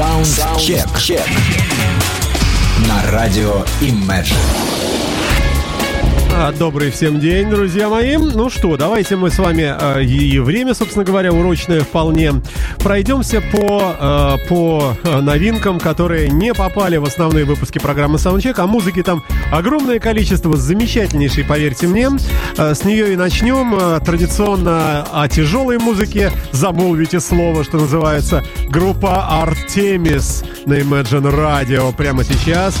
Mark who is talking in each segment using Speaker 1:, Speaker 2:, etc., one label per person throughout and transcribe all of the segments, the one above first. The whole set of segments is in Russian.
Speaker 1: Саундчек. На радио Imagine.
Speaker 2: Добрый всем день, друзья мои. Ну что, давайте мы с вами э, и время, собственно говоря, урочное вполне. Пройдемся по, э, по э, новинкам, которые не попали в основные выпуски программы Soundcheck, а музыки там огромное количество, замечательнейшей, поверьте мне. Э, с нее и начнем. Э, Традиционно о тяжелой музыке замолвите слово, что называется, группа Artemis на Imagine Radio прямо сейчас.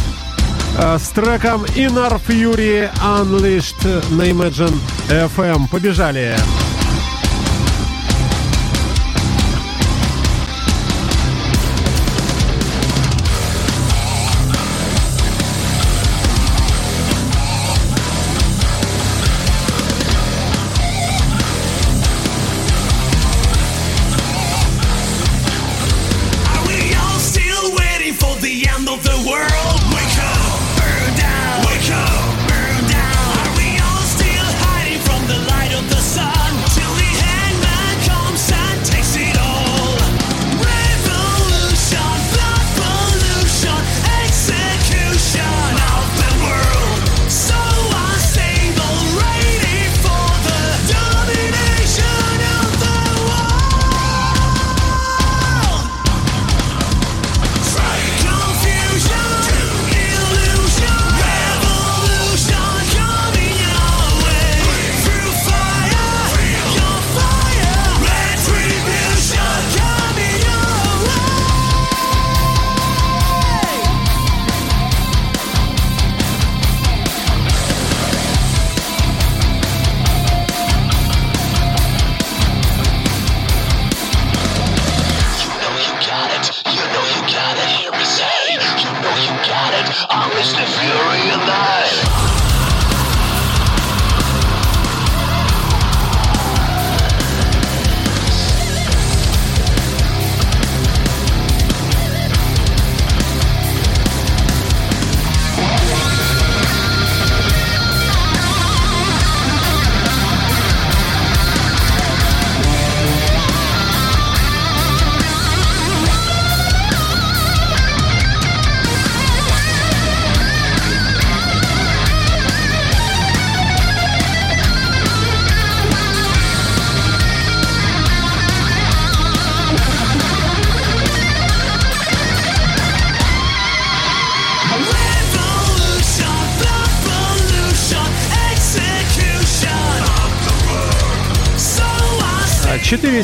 Speaker 2: Э, с треком Inner Fury Unleashed на Imagine FM. Побежали!
Speaker 3: Are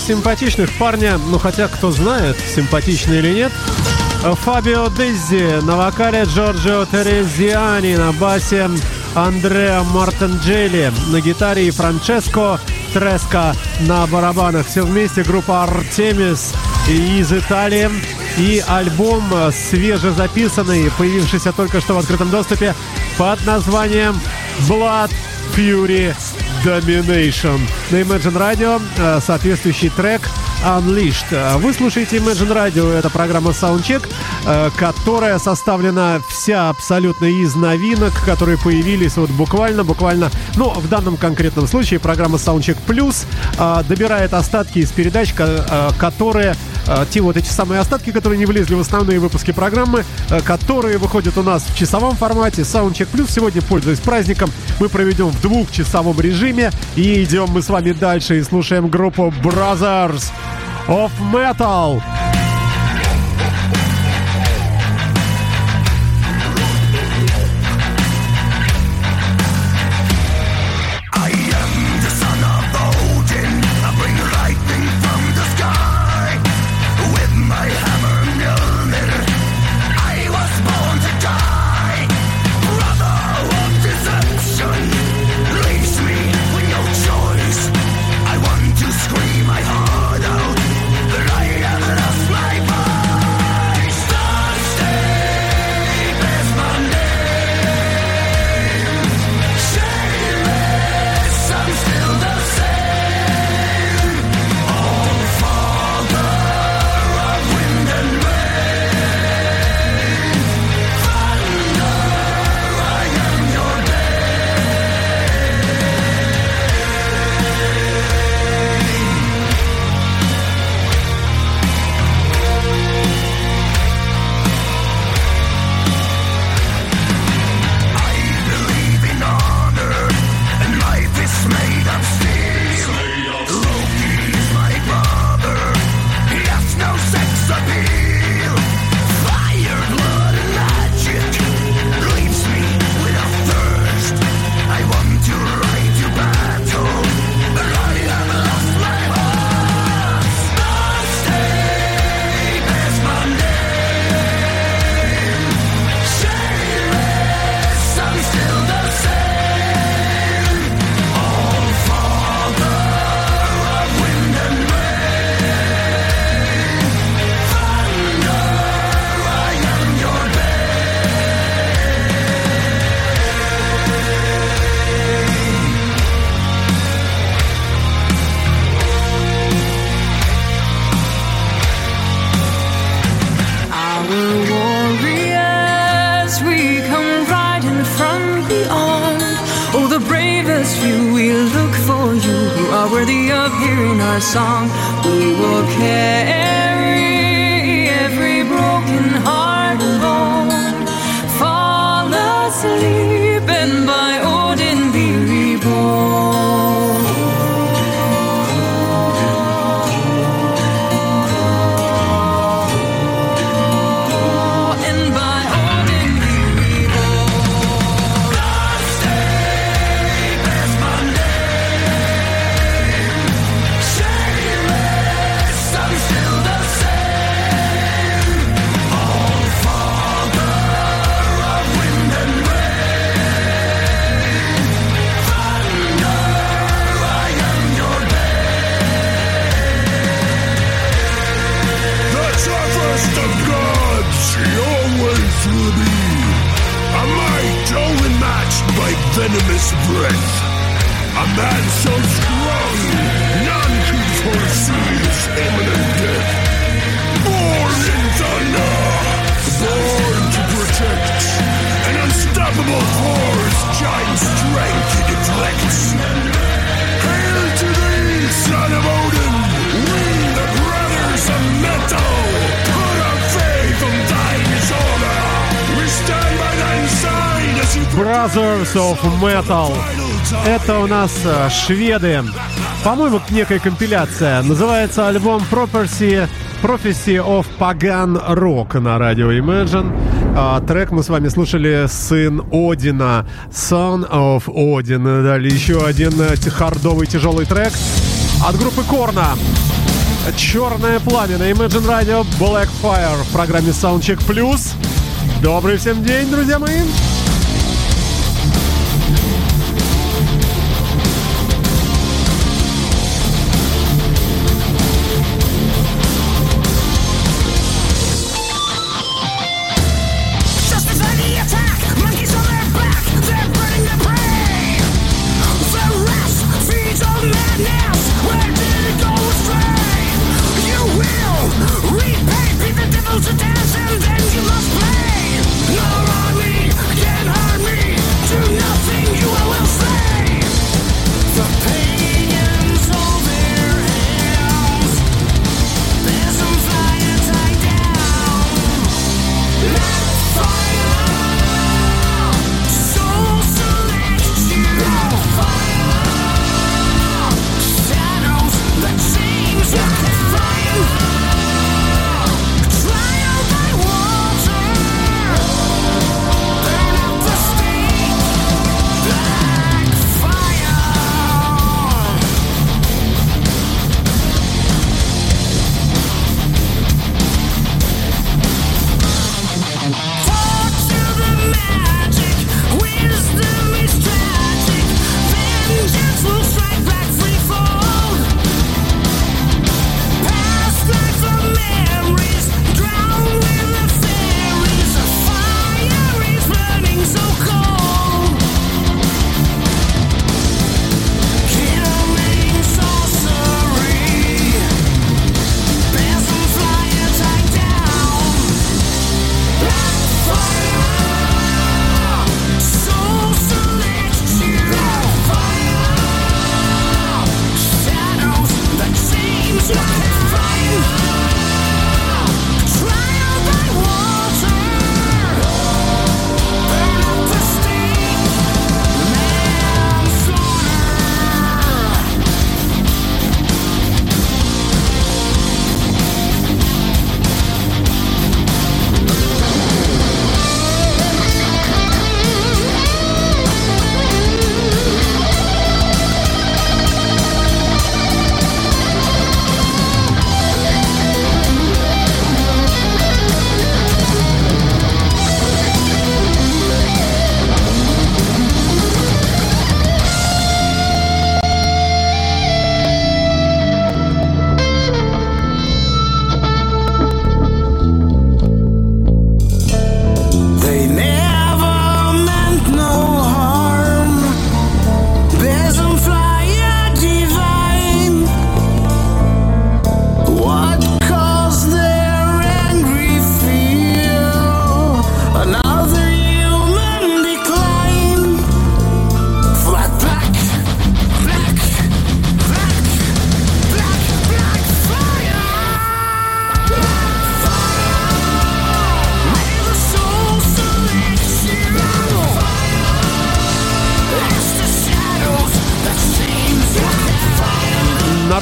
Speaker 2: Симпатичных парня, ну хотя кто знает, симпатичны или нет. Фабио Деззи на вокале, Джорджио Терезиани на басе, Андреа Мартенджели на гитаре и Франческо Треско на барабанах. Все вместе группа Артемис из Италии. И альбом свежезаписанный, появившийся только что в открытом доступе под названием Blood Fury Domination. На Imagine Radio э, соответствующий трек Unleashed. Э, Вы слушаете Imagine Radio, это программа Soundcheck, э, которая составлена вся абсолютно из новинок, которые появились вот буквально, буквально, ну, в данном конкретном случае программа Soundcheck Plus добирает остатки из передач, ко- которые те вот эти самые остатки, которые не влезли в основные выпуски программы, э, которые выходят у нас в часовом формате. Soundcheck Plus сегодня, пользуясь праздником, мы проведем в двухчасовом режиме. И идем мы с вами дальше и слушаем группу Brothers of Metal.
Speaker 4: Brothers of Metal.
Speaker 2: Это у нас э, шведы. По-моему, некая компиляция. Называется альбом Property, Prophecy of Pagan Rock на радио Imagine. А, трек мы с вами слушали «Сын Одина», «Son of Odin». Далее еще один э, хардовый тяжелый трек от группы «Корна». «Черное пламя» на Imagine Radio Black Fire в программе Soundcheck Plus. Добрый всем день, друзья мои!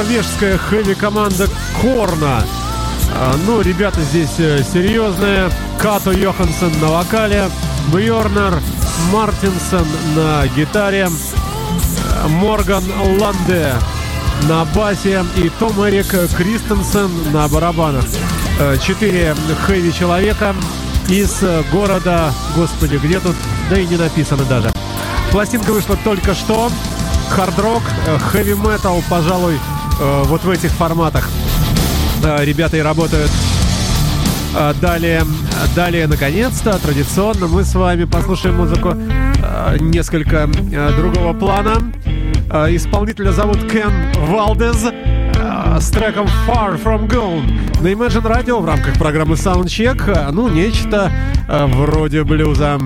Speaker 5: Норвежская хэви-команда Корна. А, Ну, ребята здесь э, серьезные. Като Йоханссон на вокале, Бьорнер Мартинсон на гитаре, э, Морган Ланде на басе и Том Эрик Кристенсен на барабанах. Э, Четыре хэви человека из города, господи, где тут, да и не написано даже. Пластинка вышла только что. Хард-рок, хэви-метал, пожалуй, э, вот в этих форматах э, ребята и работают. А, Далее, далее, наконец-то, традиционно мы с вами послушаем музыку э, несколько э, другого плана. Э, Исполнителя зовут Кен Валдез э, с треком Far From Gone на Imagine Radio в рамках программы Soundcheck. э, Ну, нечто э, вроде блюза.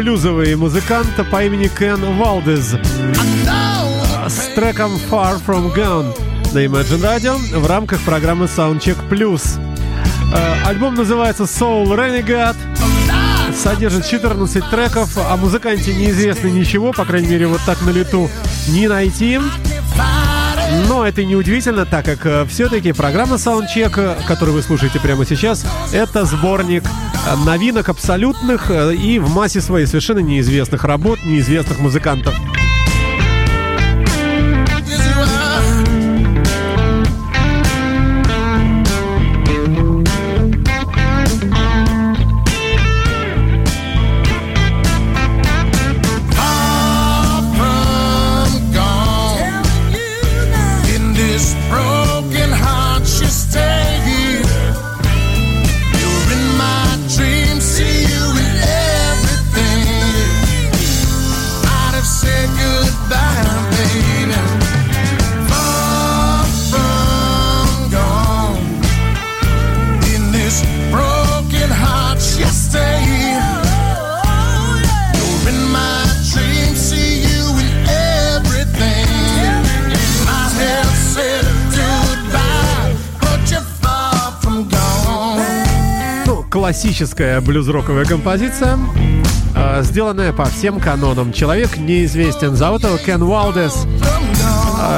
Speaker 5: Блюзовый музыкант по имени Кен Валдез с треком Far From Gone на Imagine Radio в рамках программы Soundcheck Plus. Э, Альбом называется Soul Renegade, содержит 14 треков, о музыканте неизвестно ничего, по крайней мере, вот так на лету не найти. Но это не удивительно, так как все-таки программа Soundcheck, э, которую вы слушаете прямо сейчас, это сборник э, новинок абсолютных э, и в массе своей совершенно неизвестных работ, неизвестных музыкантов. Классическая блюз-роковая композиция, э, сделанная по всем канонам. Человек неизвестен. Зовут его Кен Уалдес.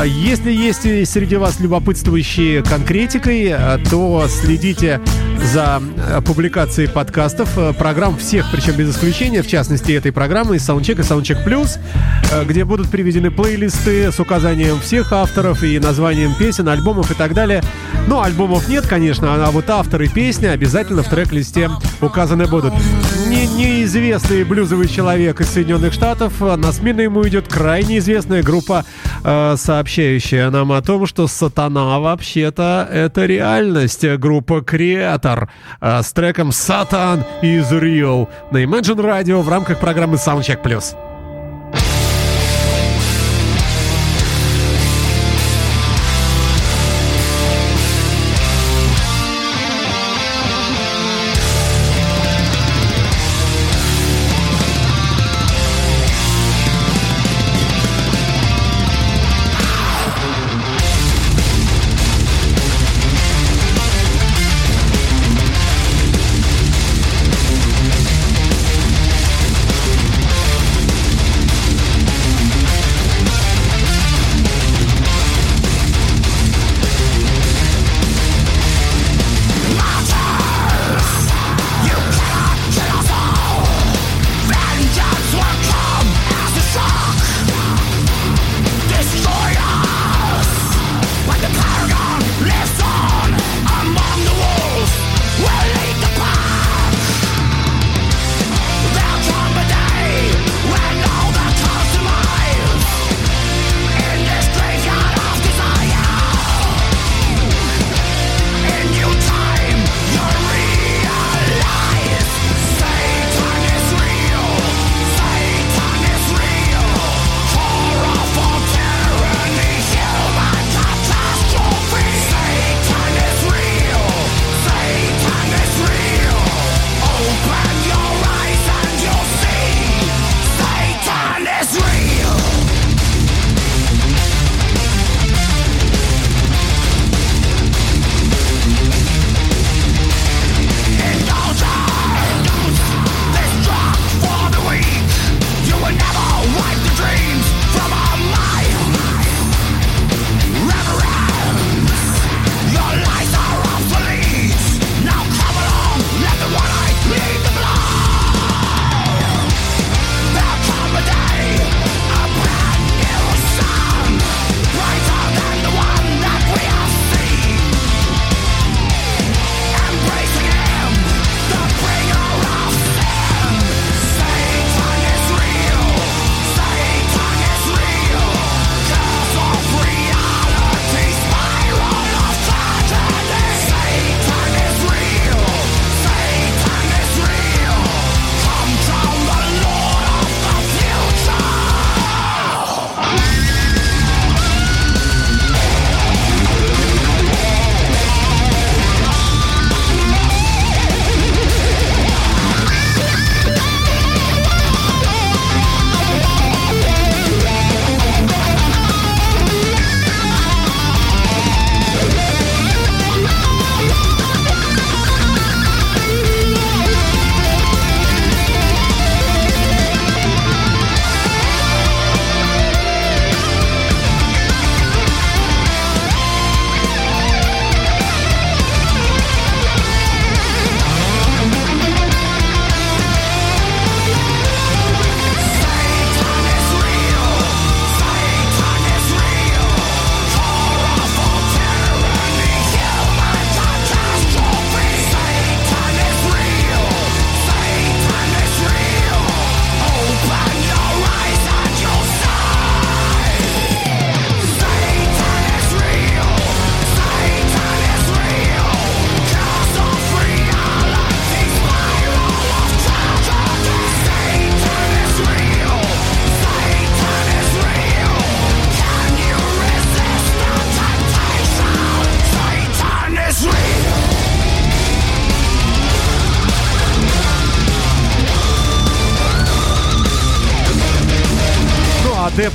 Speaker 5: Если есть среди вас любопытствующие конкретикой, а, то следите
Speaker 2: за э, публикацией подкастов, э, программ всех, причем без исключения, в частности этой программы Soundcheck и Soundcheck Plus, э, где будут приведены плейлисты с указанием всех авторов и названием песен, альбомов и так далее. Ну, альбомов нет, конечно, а вот авторы песни обязательно в трек-листе указаны будут. Не, неизвестный блюзовый человек из Соединенных Штатов, а на смену ему идет крайне известная группа, э, сообщающая нам о том, что сатана вообще-то это реальность. Группа Креатор э, с треком Satan is Real на Imagine Radio в рамках программы Soundcheck Plus.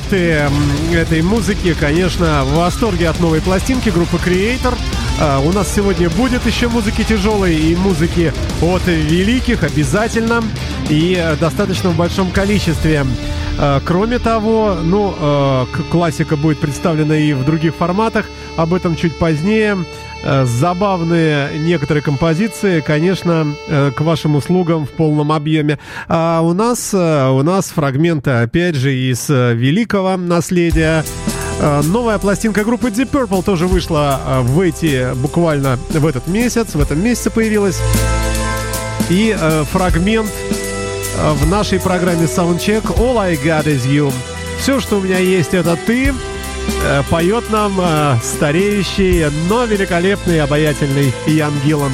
Speaker 2: Адепты этой музыки, конечно, в восторге от новой пластинки группы Creator. А, У нас сегодня будет еще музыки тяжелой и музыки от великих обязательно и э, достаточно в большом количестве.
Speaker 6: Э, Кроме того, ну, э, классика будет представлена и в других форматах, об этом чуть позднее. Э, Забавные некоторые композиции, конечно, э, к вашим услугам в полном объеме. А у нас, э, у нас фрагменты, опять же, из великого наследия. Новая пластинка группы Deep Purple тоже вышла в эти, буквально в этот месяц, в этом месяце появилась. И фрагмент в нашей программе Soundcheck All I Got Is You. Все, что у меня есть, это ты. Э, поет нам э, стареющий, но великолепный, обаятельный Ян Гиллан.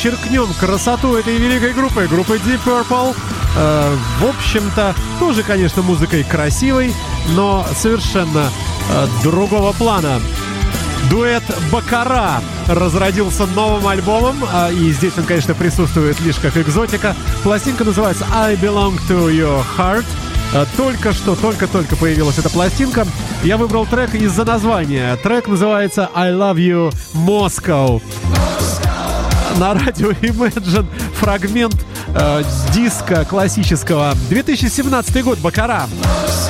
Speaker 6: Подчеркнем красоту этой великой группы, группы Deep Purple. Э, в общем-то, тоже, конечно, музыкой красивой, но совершенно э, другого плана. Дуэт Бакара разродился новым альбомом, а, и здесь он, конечно, присутствует лишь как экзотика. Пластинка называется I Belong to Your Heart. Э, Только что, только-только появилась эта пластинка. Я выбрал трек из-за названия. Трек называется I Love You Moscow на радио Imagine фрагмент
Speaker 2: э, диска классического. 2017 год, Бакара.
Speaker 7: out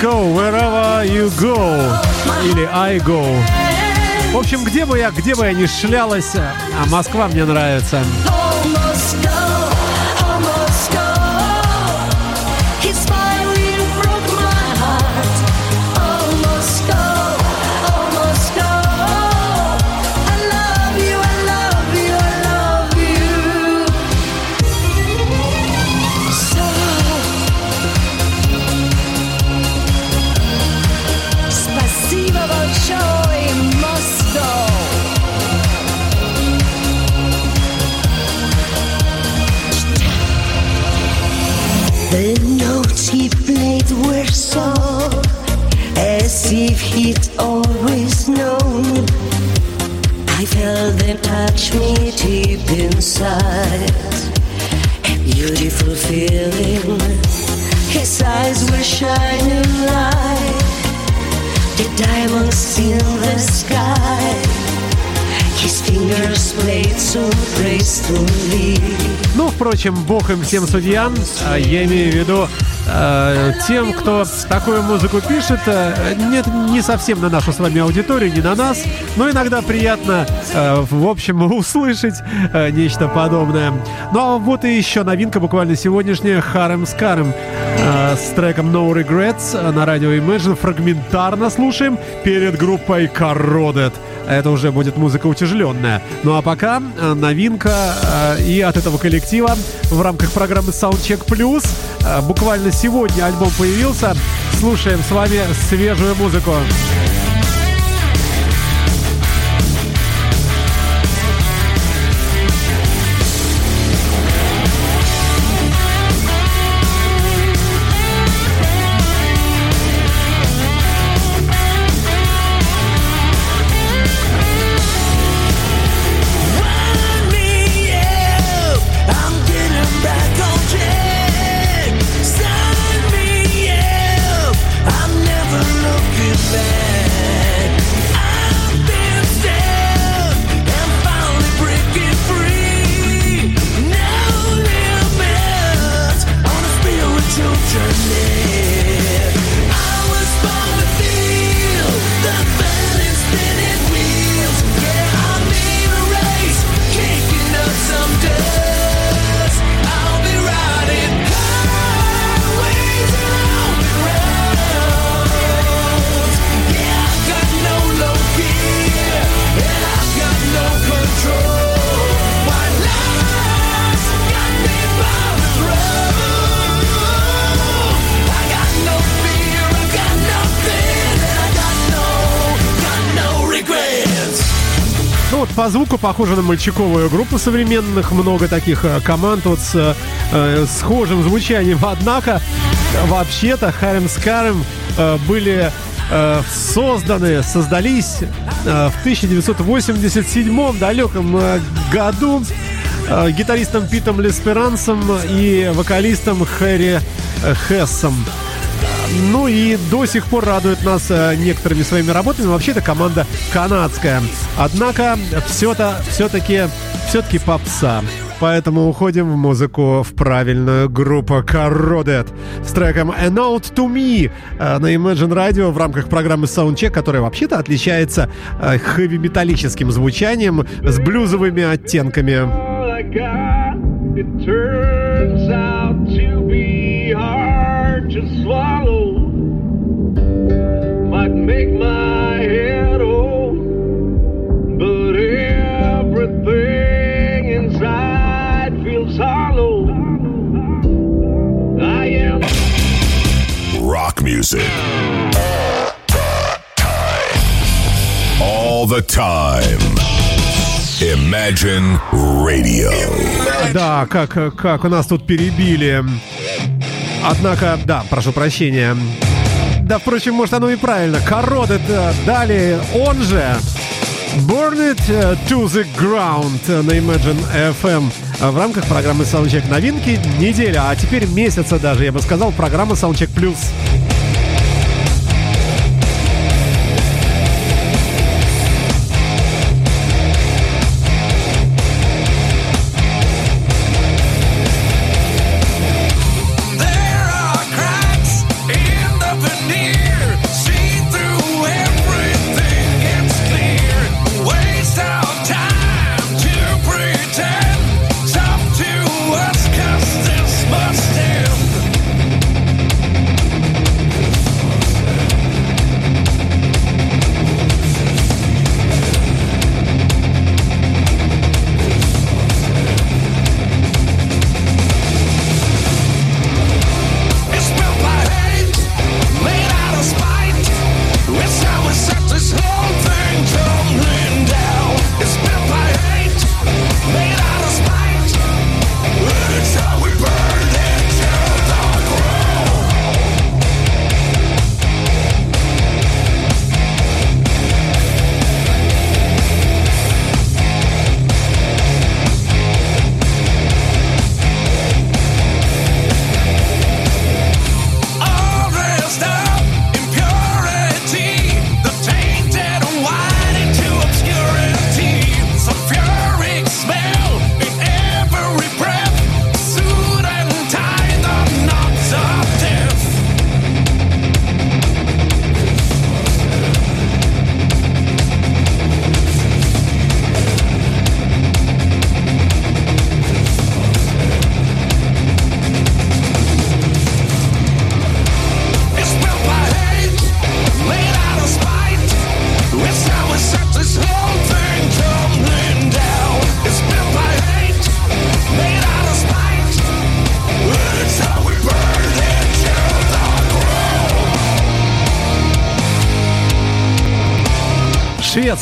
Speaker 7: Moscow, wherever
Speaker 2: you go. Или I go. В общем, где бы я, где бы я ни шлялась, а Москва мне нравится.
Speaker 7: Touch me deep inside. A beautiful feeling. His eyes were shining like the diamonds in the sky. His fingers played so gracefully.
Speaker 2: Ну, впрочем, бог им всем судьям. А Я имею в виду э, тем, кто такую музыку пишет. э, Нет, не совсем на нашу с вами аудиторию, не на нас. Но иногда приятно, э, в общем, услышать нечто подобное. Ну, а вот и еще новинка буквально сегодняшняя. Харем с Карем с треком No Regrets на радио Imagine. Фрагментарно слушаем перед группой Corroded. Это уже будет музыка утяжеленная. Ну а пока э, новинка э, и от этого коллектива в рамках программы Soundcheck Plus. Э, Буквально сегодня альбом появился. Слушаем с вами свежую музыку.
Speaker 3: Wind
Speaker 2: вот по звуку похоже на мальчиковую группу современных. Много таких э, команд вот с э, схожим звучанием. Однако, вообще-то, Харем с Карем э, были э, созданы, создались э, в 1987 далеком году гитаристом Питом Лесперансом и вокалистом Хэри Хессом. Ну и до сих пор радует нас э, некоторыми своими работами. Вообще-то команда канадская. Однако все-то, все-таки, все-таки попса. Поэтому уходим в музыку в правильную группу Corroded с треком A Note to Me э, на Imagine Radio в рамках программы Soundcheck, которая вообще-то отличается э, хэви-металлическим звучанием с блюзовыми оттенками.
Speaker 8: It swallow. Music. All the time. Imagine Radio.
Speaker 2: Да, как, как у нас тут перебили. Однако, да, прошу прощения. Да, впрочем, может оно и правильно. Кородет далее, он же Burn It э, to the Ground на Imagine FM в рамках программы Soundcheck новинки неделя, а теперь месяца даже, я бы сказал, программа Soundcheck Plus.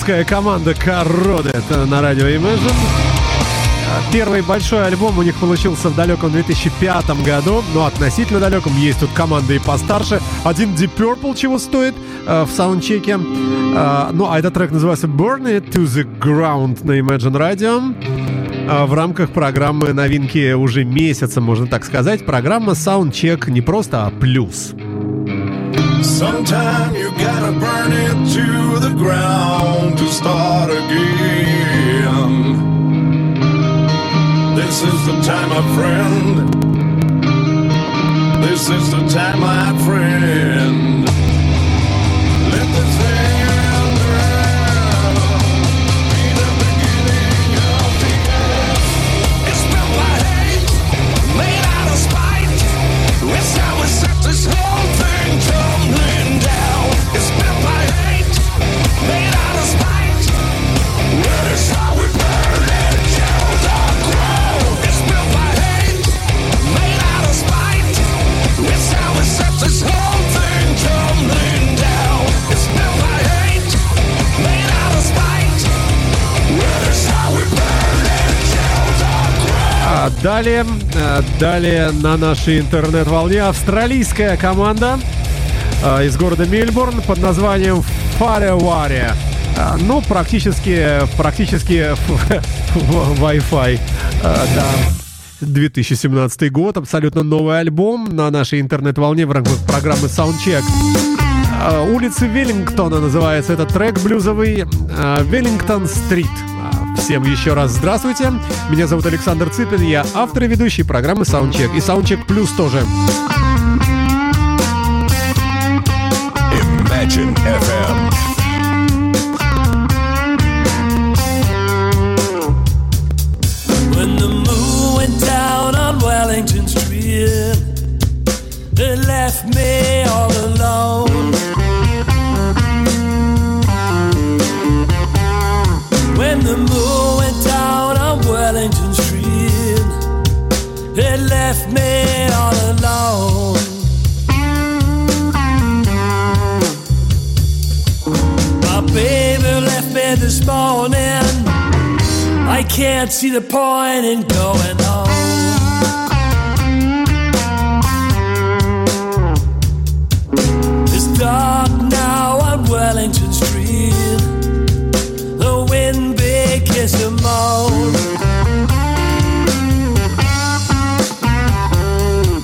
Speaker 2: Шведская команда Кородет на радио Imagine. Первый большой альбом у них получился в далеком 2005 году, но относительно далеком. Есть тут команды и постарше. Один Deep Purple чего стоит э, в саундчеке. Э, ну, а этот трек называется Burn It to the Ground на Imagine Radio. В рамках программы новинки уже месяца, можно так сказать. Программа Soundcheck не просто, а плюс.
Speaker 9: Sometime you gotta burn it to the ground to start again. This is the time, my friend. This is the time, my friend.
Speaker 2: Далее, э, далее на нашей интернет-волне австралийская команда э, из города Мельбурн под названием Фаревари. А, Ну, практически, практически Wi-Fi. Да. 2017 год, абсолютно новый альбом на нашей интернет-волне в рамках программы Soundcheck. А, Улицы Веллингтона называется этот трек блюзовый Веллингтон-стрит. Всем еще раз здравствуйте. Меня зовут Александр Цыпин, я автор и ведущий программы Soundcheck. И Soundcheck Плюс тоже.
Speaker 8: Imagine FM.
Speaker 10: Can't see the point in going. It's dark now on Wellington Street. The wind begins to moan.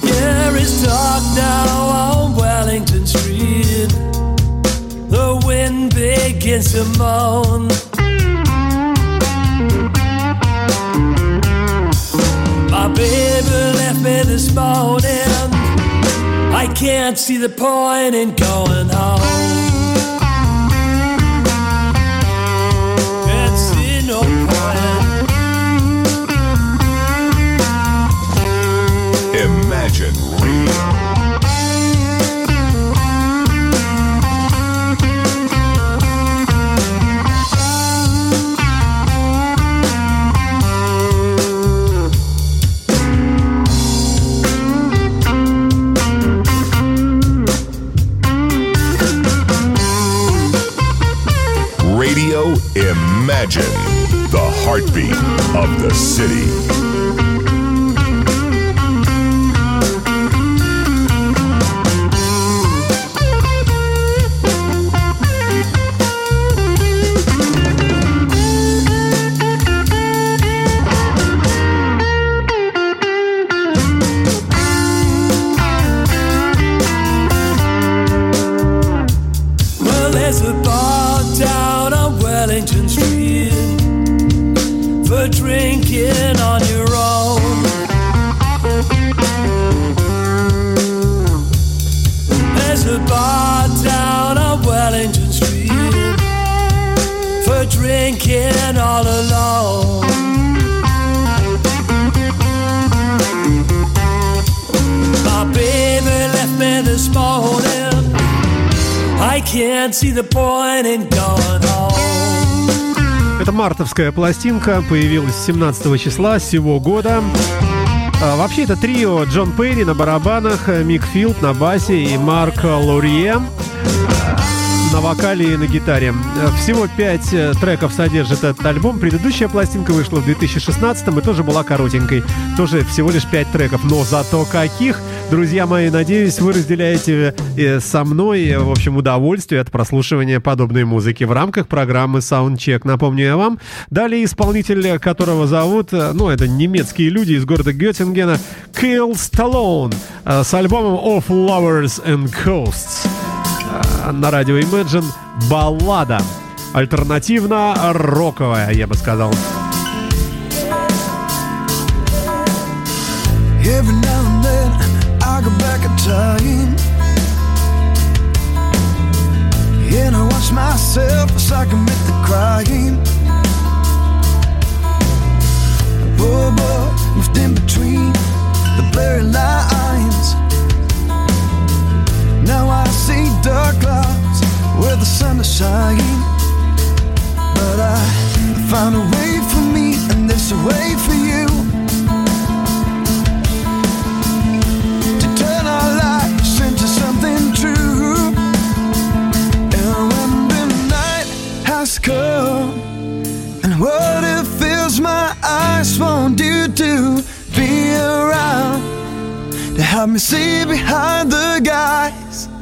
Speaker 10: Yeah, it's dark now on Wellington Street. The wind begins to moan. My baby left me this morning. I can't see the point in going home.
Speaker 11: Imagine, the heartbeat of the city.
Speaker 2: Мартовская пластинка, появилась 17 числа сего года. А, Вообще это трио Джон Перри на барабанах, э, Мик Филд на басе и Марк Лурье на вокале и на гитаре. Э, Всего пять э, треков содержит этот альбом. Предыдущая пластинка вышла в 2016 и тоже была коротенькой. Тоже всего лишь пять треков. Но зато каких! Друзья мои, надеюсь, вы разделяете э, со мной, э, в общем, удовольствие от прослушивания подобной музыки в рамках программы Soundcheck. Напомню я вам. Далее исполнитель, которого зовут, э, ну, это немецкие люди из города Геттингена, Сталлоун э, с альбомом Of Lovers and Coasts э, на радио Imagine баллада. Альтернативно-роковая, я бы сказал.
Speaker 12: Every now time And I watch myself as I commit the crime Poor boy moved in between the blurry lines. Now I see dark clouds where the sun is shining. But I found a way for me and there's a way for you and what it fills my eyes want you to be around to help me see behind the guys.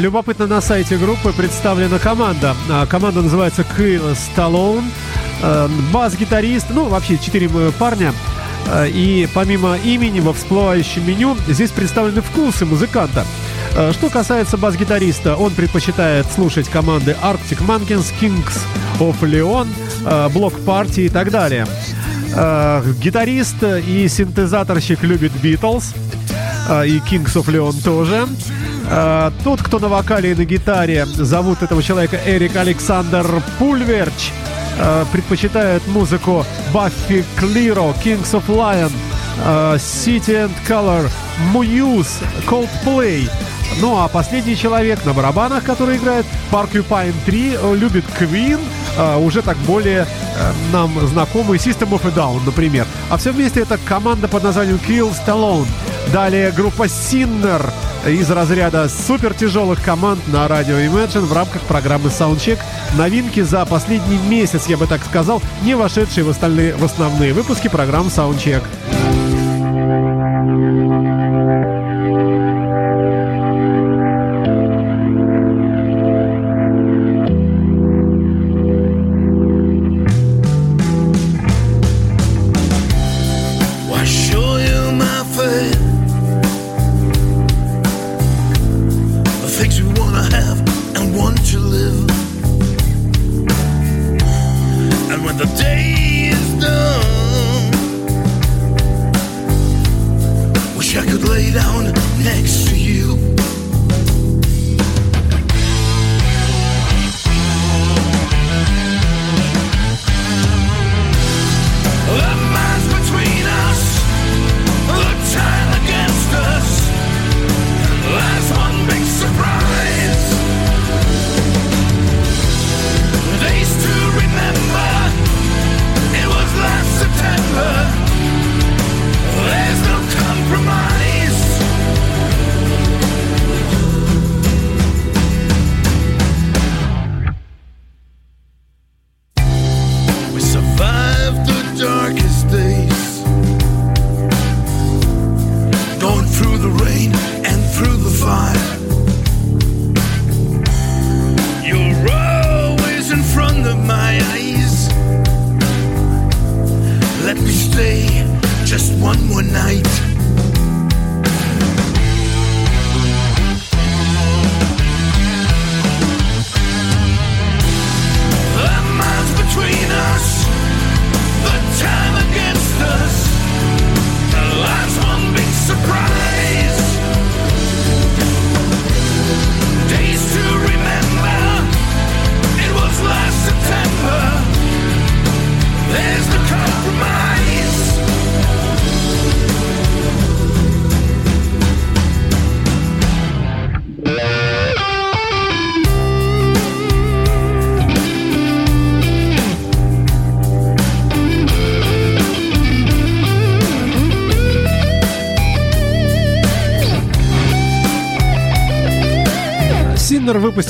Speaker 2: Любопытно, на сайте группы представлена команда. А, Команда называется Kill Stallone. Э, Бас-гитарист, ну, вообще четыре э, парня. Э, И помимо имени во всплывающем меню здесь представлены вкусы музыканта. Что касается бас-гитариста, он предпочитает слушать команды Arctic Monkeys, Kings of Leon, Block Party и так далее. Гитарист и синтезаторщик любит Beatles и Kings of Leon тоже. Э, Тот, кто на вокале и на гитаре, зовут этого человека Эрик Александр Пульверч. Э, Предпочитает музыку Баффи Клиро, Kings of Lion, э, City and Color, Muse, Coldplay. Ну а последний человек на барабанах, который играет Porcupine 3, э, любит Queen, э, уже так более э, нам знакомый System of a Down, например. А все вместе это команда под названием Kill Stallone. Далее группа Sinner из разряда супер тяжелых команд на радио Imagine в рамках программы Soundcheck. Новинки за последний месяц, я бы так сказал, не вошедшие в, остальные, в основные выпуски программ Soundcheck.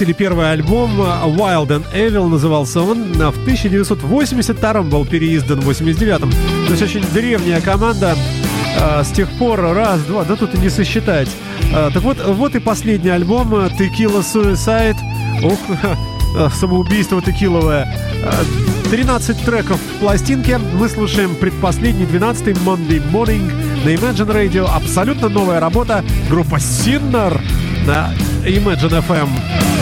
Speaker 2: Выпустили первый альбом э, Wild and Evil, назывался он. А В 1982 был переиздан в 89-м. То есть очень древняя команда. А, С тех пор раз, два, да тут и не сосчитать. Так вот, вот и последний альбом э, Tequila Suicide. Ох, э, самоубийство текиловое. А, 13 треков в пластинке. Мы слушаем предпоследний 12-й Monday Morning на Imagine Radio. Абсолютно новая работа. Группа Sinner на Imagine FM.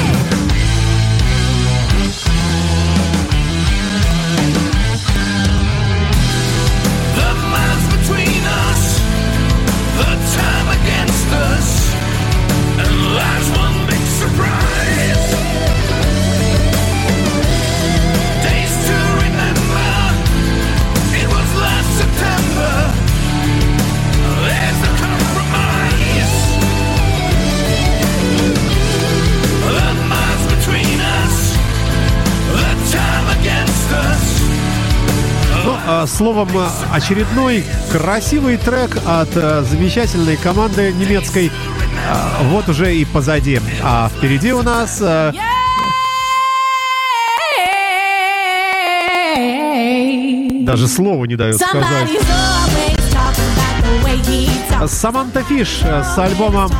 Speaker 2: Словом, э, очередной красивый трек от э, замечательной команды немецкой. Э, вот уже и позади. А впереди у нас... Даже слова не дают сказать. Саманта Фиш с альбомом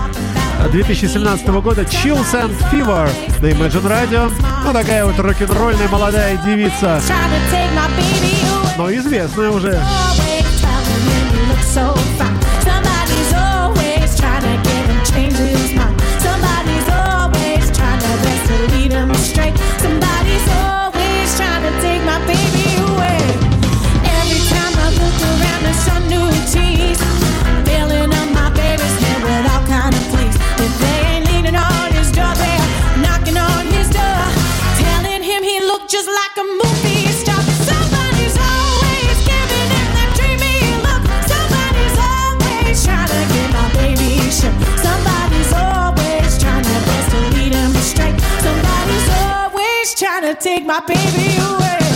Speaker 2: 2017 года Chills and Fever на Imagine Radio. Ну, такая вот рок-н-ролльная молодая девица но известная уже.
Speaker 13: take my baby away.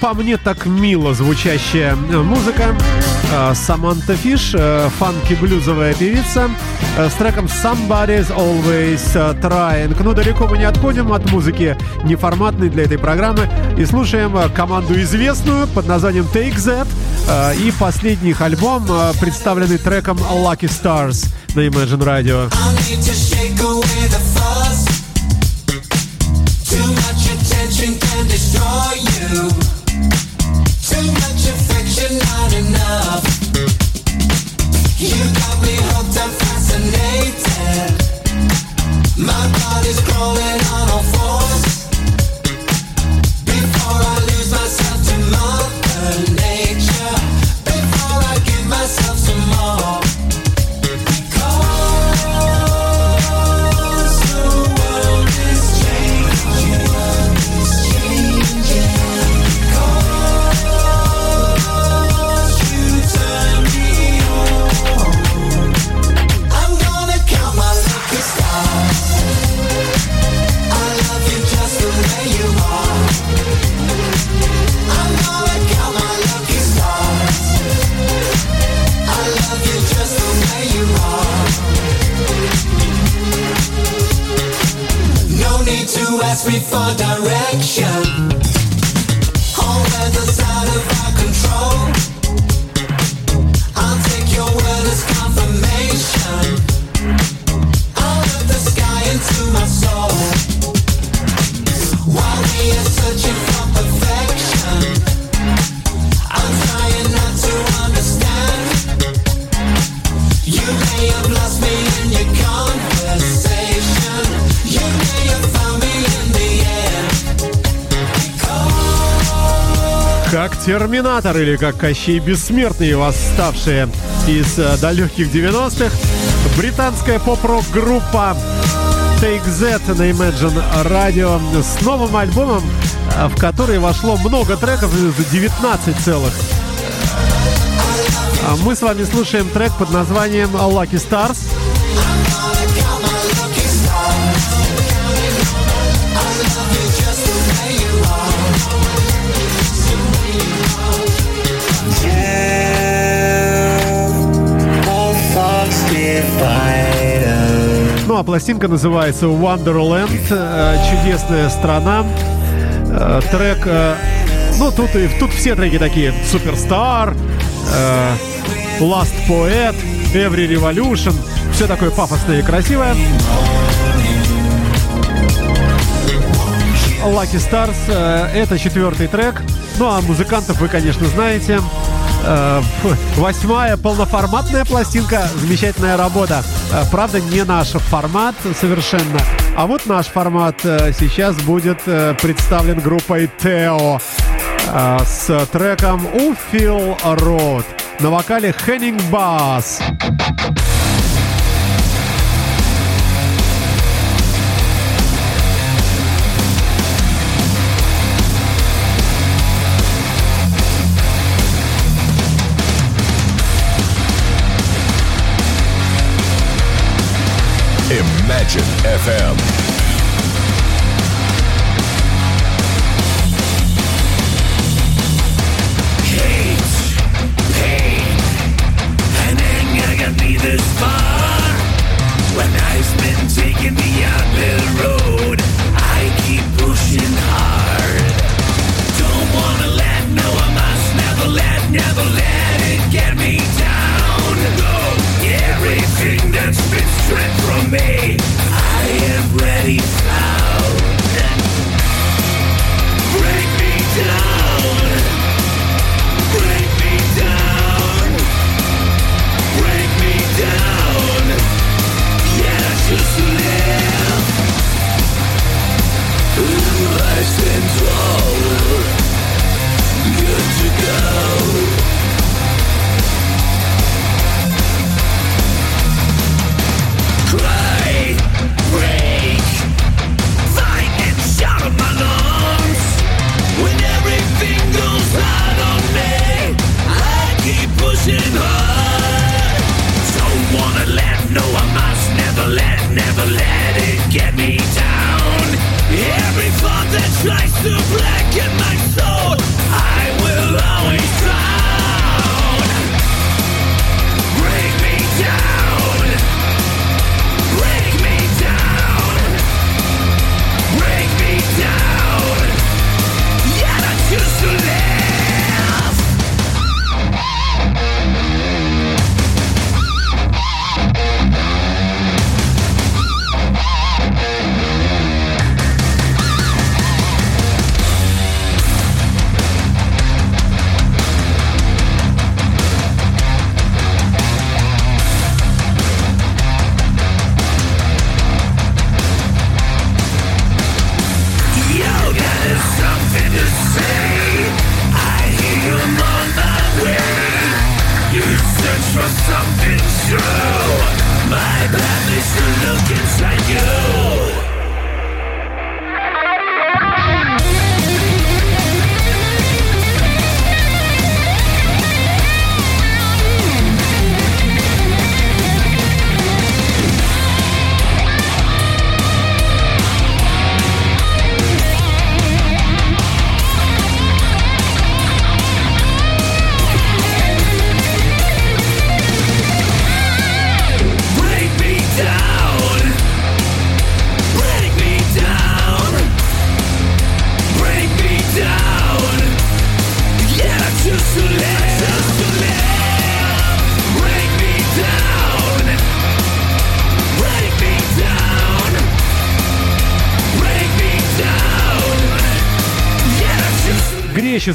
Speaker 2: по мне, так мило звучащая э, музыка. Э, Саманта Фиш, э, фанки-блюзовая певица, с треком Somebody's Always Trying. Ну, далеко мы не отходим от музыки неформатной для этой программы и слушаем команду известную под названием Take That и последний их альбом, представленный треком Lucky Stars на Imagine Radio.
Speaker 14: Too much attention can destroy you Fascinated. My body's crawling for direction.
Speaker 2: Терминатор или как Кощей Бессмертный, восставшие из э, далеких 90-х. Британская поп-рок группа Take Z на Imagine Radio с новым альбомом, э, в который вошло много треков, 19 целых. А мы с вами слушаем трек под названием Lucky Stars. Ну а пластинка называется Wonderland, э, чудесная страна. Э, Трек, э, ну тут и тут все треки такие: Superstar, Last Poet, Every Revolution, все такое пафосное и красивое. Lucky Stars это четвертый трек. Ну а музыкантов вы, конечно, знаете. Э, Восьмая полноформатная пластинка, замечательная работа. Э, Правда, не наш формат совершенно. А вот наш формат э, сейчас будет представлен группой Тео с треком «У Фил Road» на вокале Хеннинг Бас.
Speaker 3: Imagine FM.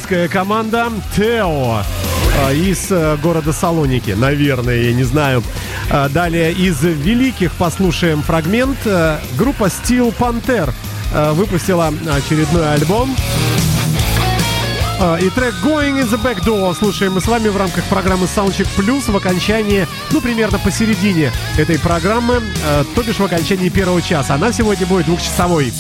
Speaker 2: Греческая команда Тео а, из э, города Салоники, наверное, я не знаю. А, Далее из великих послушаем фрагмент. Э, Группа Steel Panther э, выпустила очередной альбом. И трек Going in the Back Door слушаем мы с вами в рамках программы Soundcheck Plus в окончании, ну, примерно посередине этой программы, э, то бишь в окончании первого часа. Она сегодня будет двухчасовой.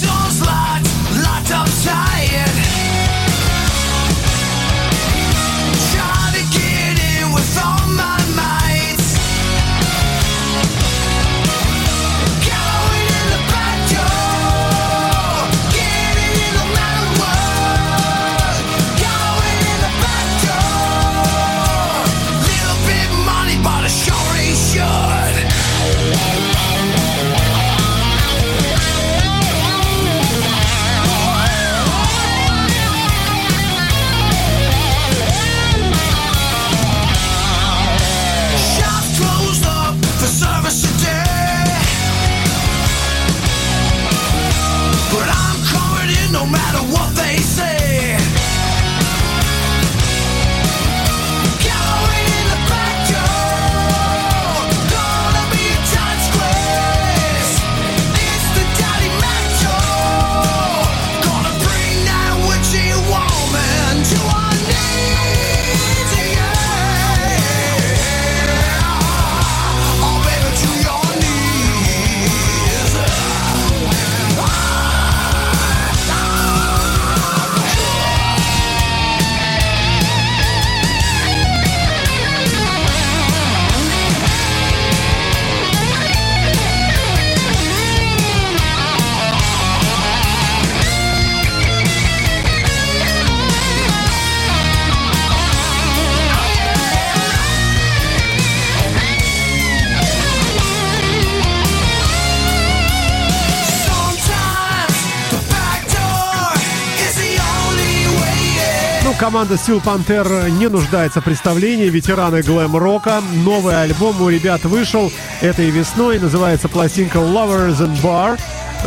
Speaker 2: Команда Steel Panther не нуждается в представлении. Ветераны глэм-рока. Новый альбом у ребят вышел этой весной. Называется пластинка Lovers and Bar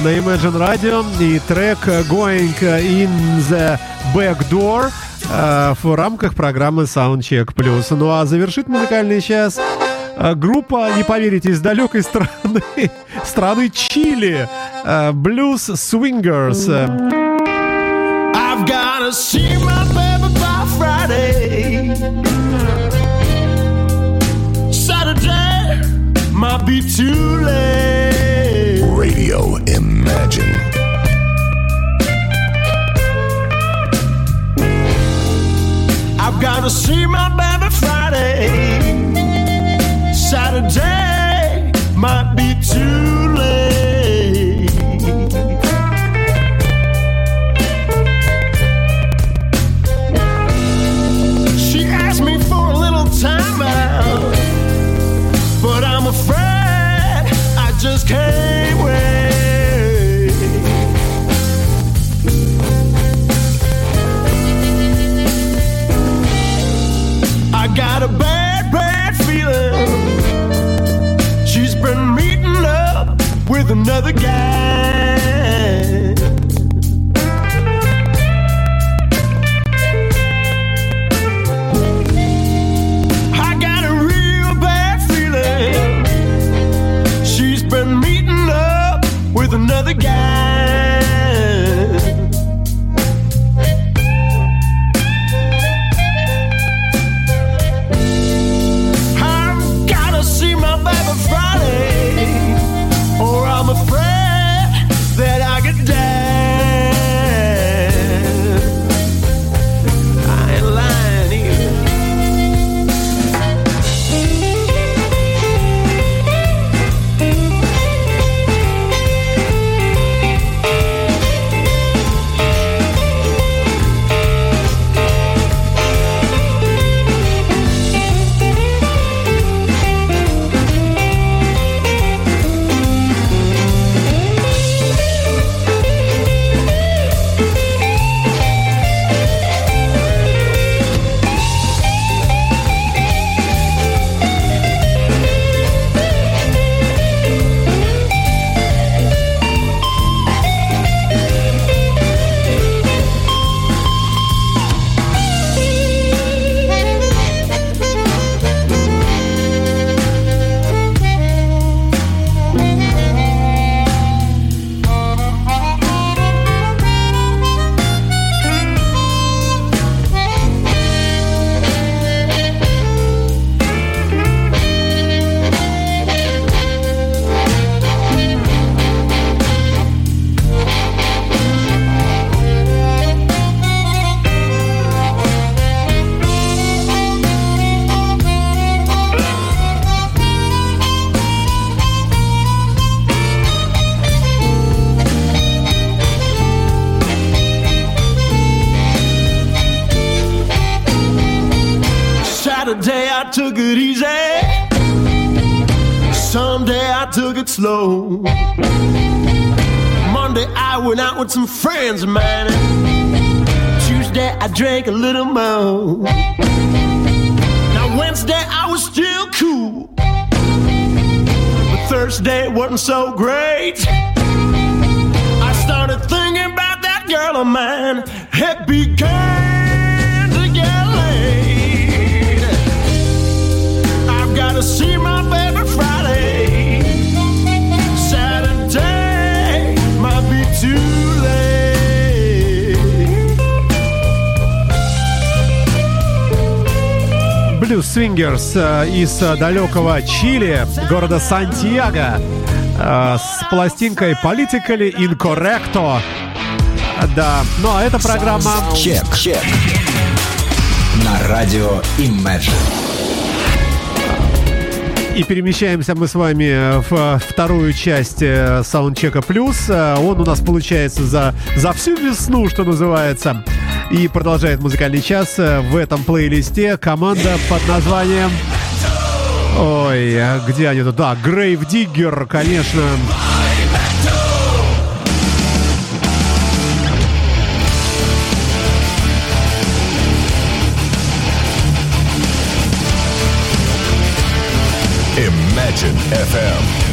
Speaker 2: на Imagine Radio. И трек Going in the Back Door э, в рамках программы Soundcheck Plus. Ну а завершит музыкальный час э, группа, не поверите, из далекой страны, страны Чили. э, Blues Swingers.
Speaker 6: I've gotta see my by Friday. Saturday might be too late.
Speaker 11: Radio Imagine.
Speaker 6: I've gotta see my baby Friday. Saturday might be too late.
Speaker 2: Swingers э, из э, далекого Чили, города Сантьяго, э, с пластинкой Politically Incorrecto. Да, ну а эта программа...
Speaker 1: Чек. Чек. На радио Imagine.
Speaker 2: И перемещаемся мы с вами в вторую часть саундчека плюс. Он у нас получается за, за всю весну, что называется. И продолжает музыкальный час э, в этом плейлисте команда под названием... Ой, а где они тут? Да, Grave Digger, конечно.
Speaker 3: Imagine FM.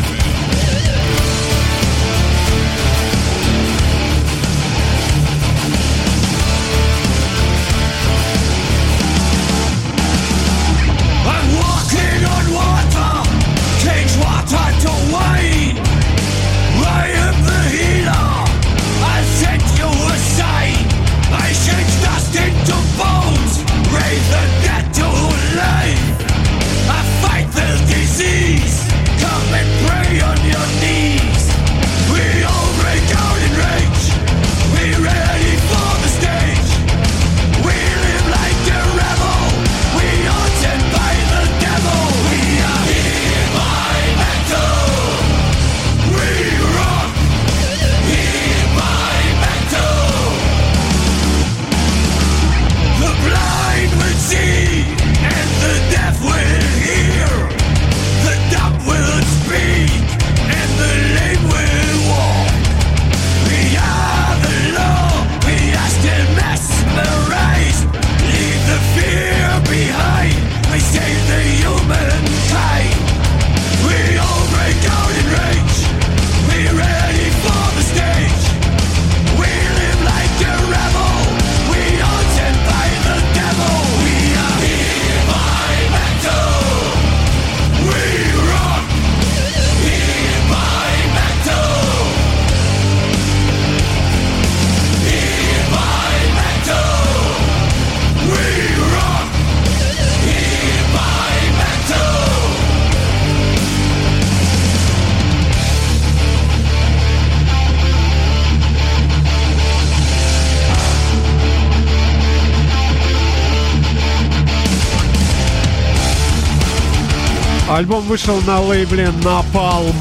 Speaker 2: Альбом вышел на лейбле Napalm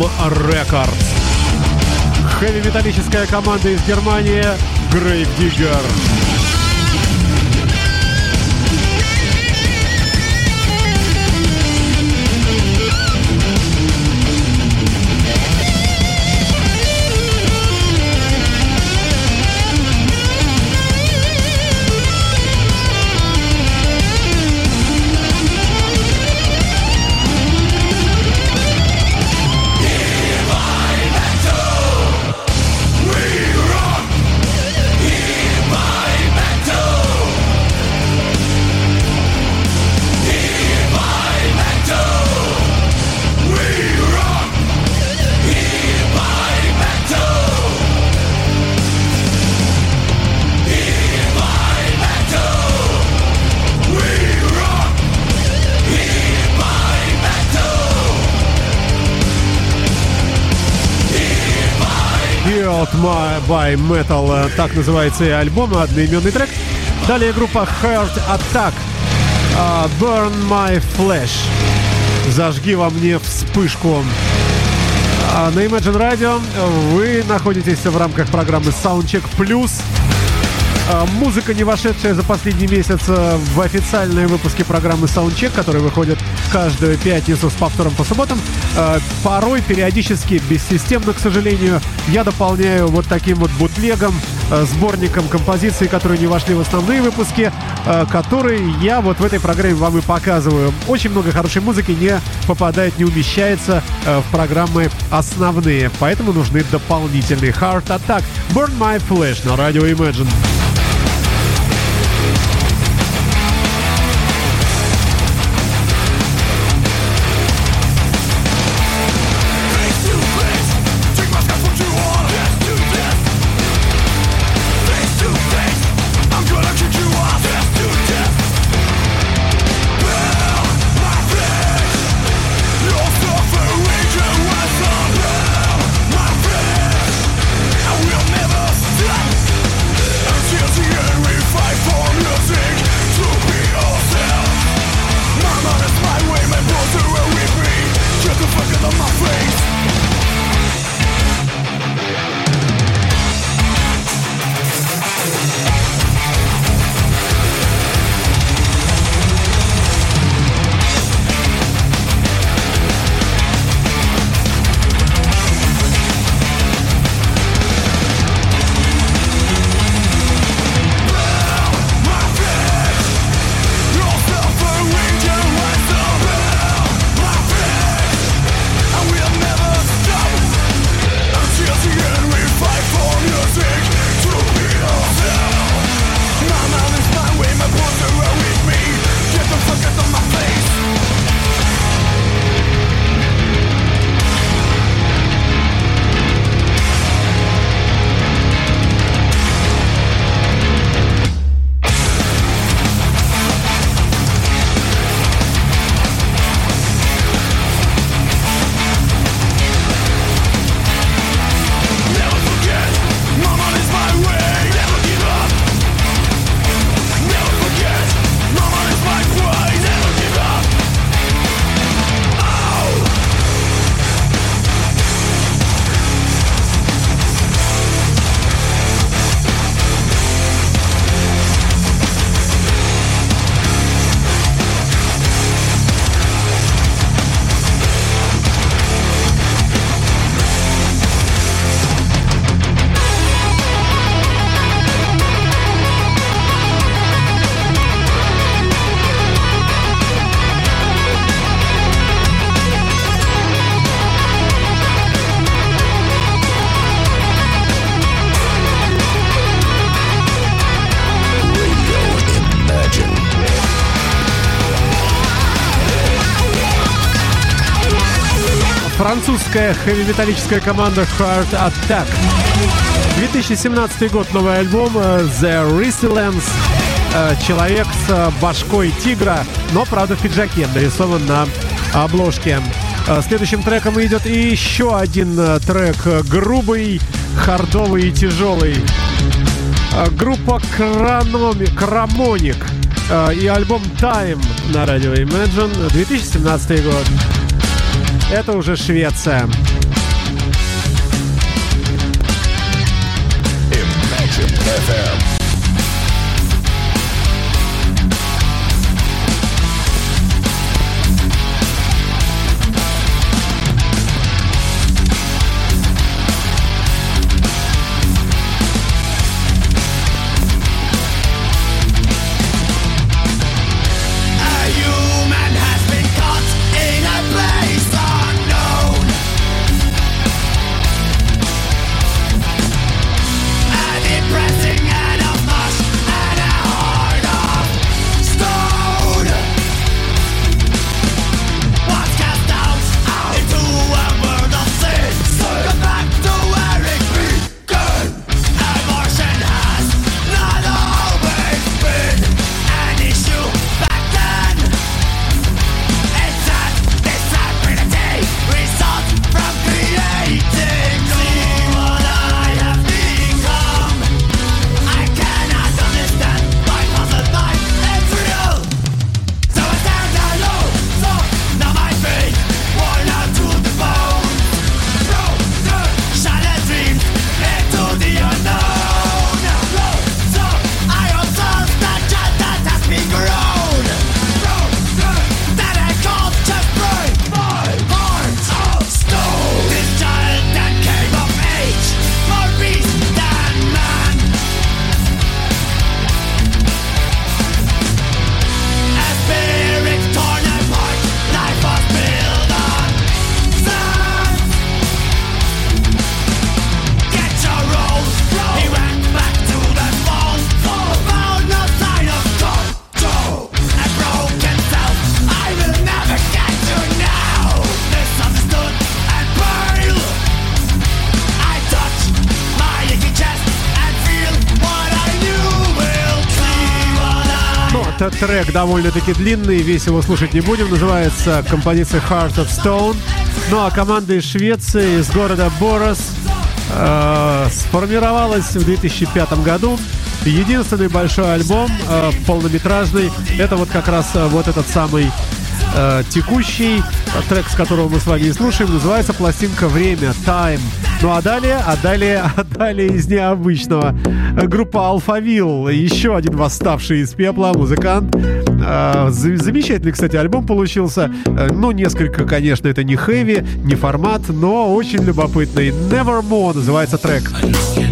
Speaker 2: Records. Хэви-металлическая команда из Германии Grave Digger. By Metal. э, Так называется и альбом, одноименный трек. Далее группа Heart Attack. а, Burn My Flesh. Зажги во мне вспышку. А На Imagine Radio вы находитесь в рамках программы Soundcheck Plus. А, Музыка, не вошедшая за последний месяц э, в официальные выпуски программы Soundcheck, которые выходят каждую пятницу с повтором по субботам. Э, Порой, периодически, бессистемно, к сожалению, я дополняю вот таким вот бутлегом, э, сборником композиций, которые не вошли в основные выпуски, э, которые я вот в этой программе вам и показываю. Очень много хорошей музыки не попадает, не умещается в программы основные, поэтому нужны дополнительные. Heart Attack, Burn My Flesh на радио Imagine. Французская хэви-металлическая команда Heart Attack. 2017 год, новый альбом э, The Resilience. Э, Человек с э, башкой тигра, но, правда, в пиджаке, нарисован на обложке. Следующим треком идет еще один трек, грубый, хардовый и тяжелый. Группа Крамоник и альбом Time на радио Imagine 2017 год. Это уже Швеция.
Speaker 8: Imagine FM.
Speaker 2: Трек довольно-таки длинный, весь его слушать не будем. Называется композиция Heart of Stone. Ну, а команда из Швеции, из города Борос, э, сформировалась в 2005 году. Единственный большой альбом, э, полнометражный, это вот как раз э, вот этот самый э, текущий трек, с которого мы с вами и слушаем, называется пластинка «Время», «Time». Ну а далее, а далее, а далее из необычного. Группа «Алфавил», еще один восставший из пепла музыкант. Э, за- Замечательный, кстати, альбом получился. Э, Ну, несколько, конечно, это не хэви, не формат, но очень любопытный. «Nevermore» называется трек.
Speaker 3: you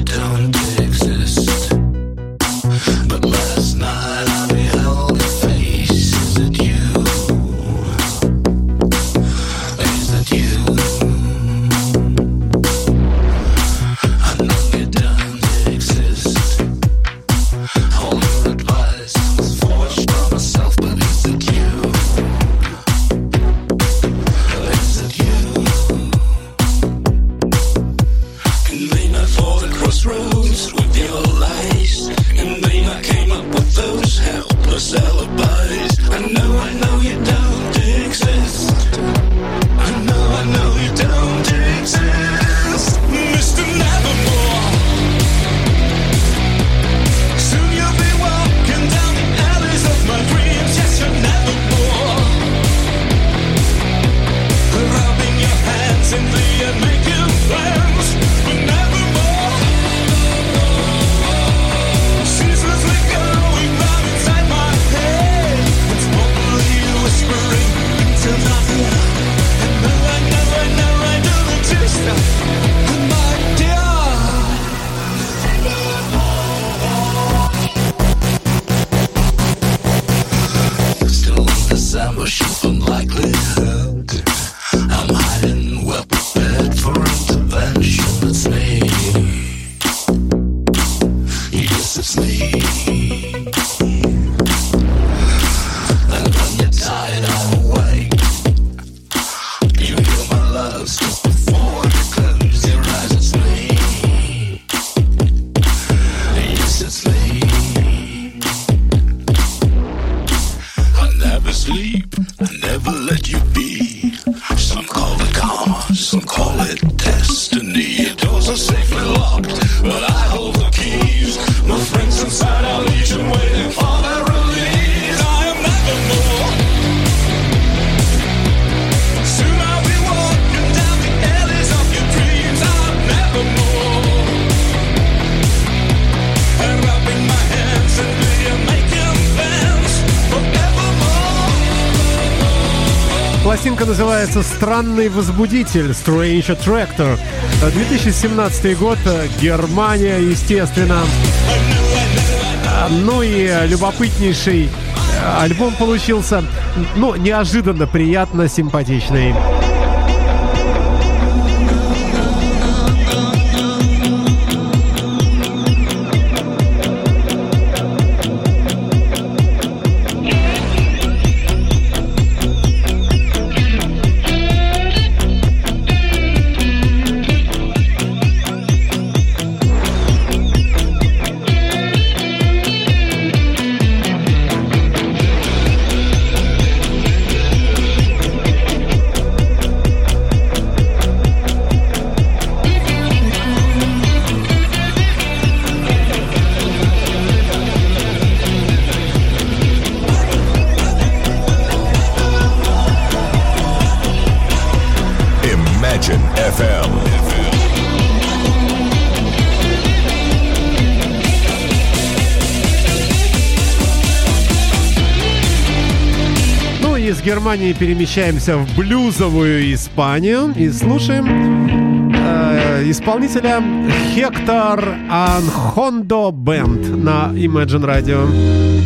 Speaker 6: странный возбудитель Strange Attractor. 2017 год, э, Германия, естественно. Э, ну и любопытнейший э, альбом получился, ну, неожиданно приятно симпатичный. Испании перемещаемся в блюзовую Испанию и слушаем э, исполнителя Хектор Анхондо Бенд на Imagine Radio.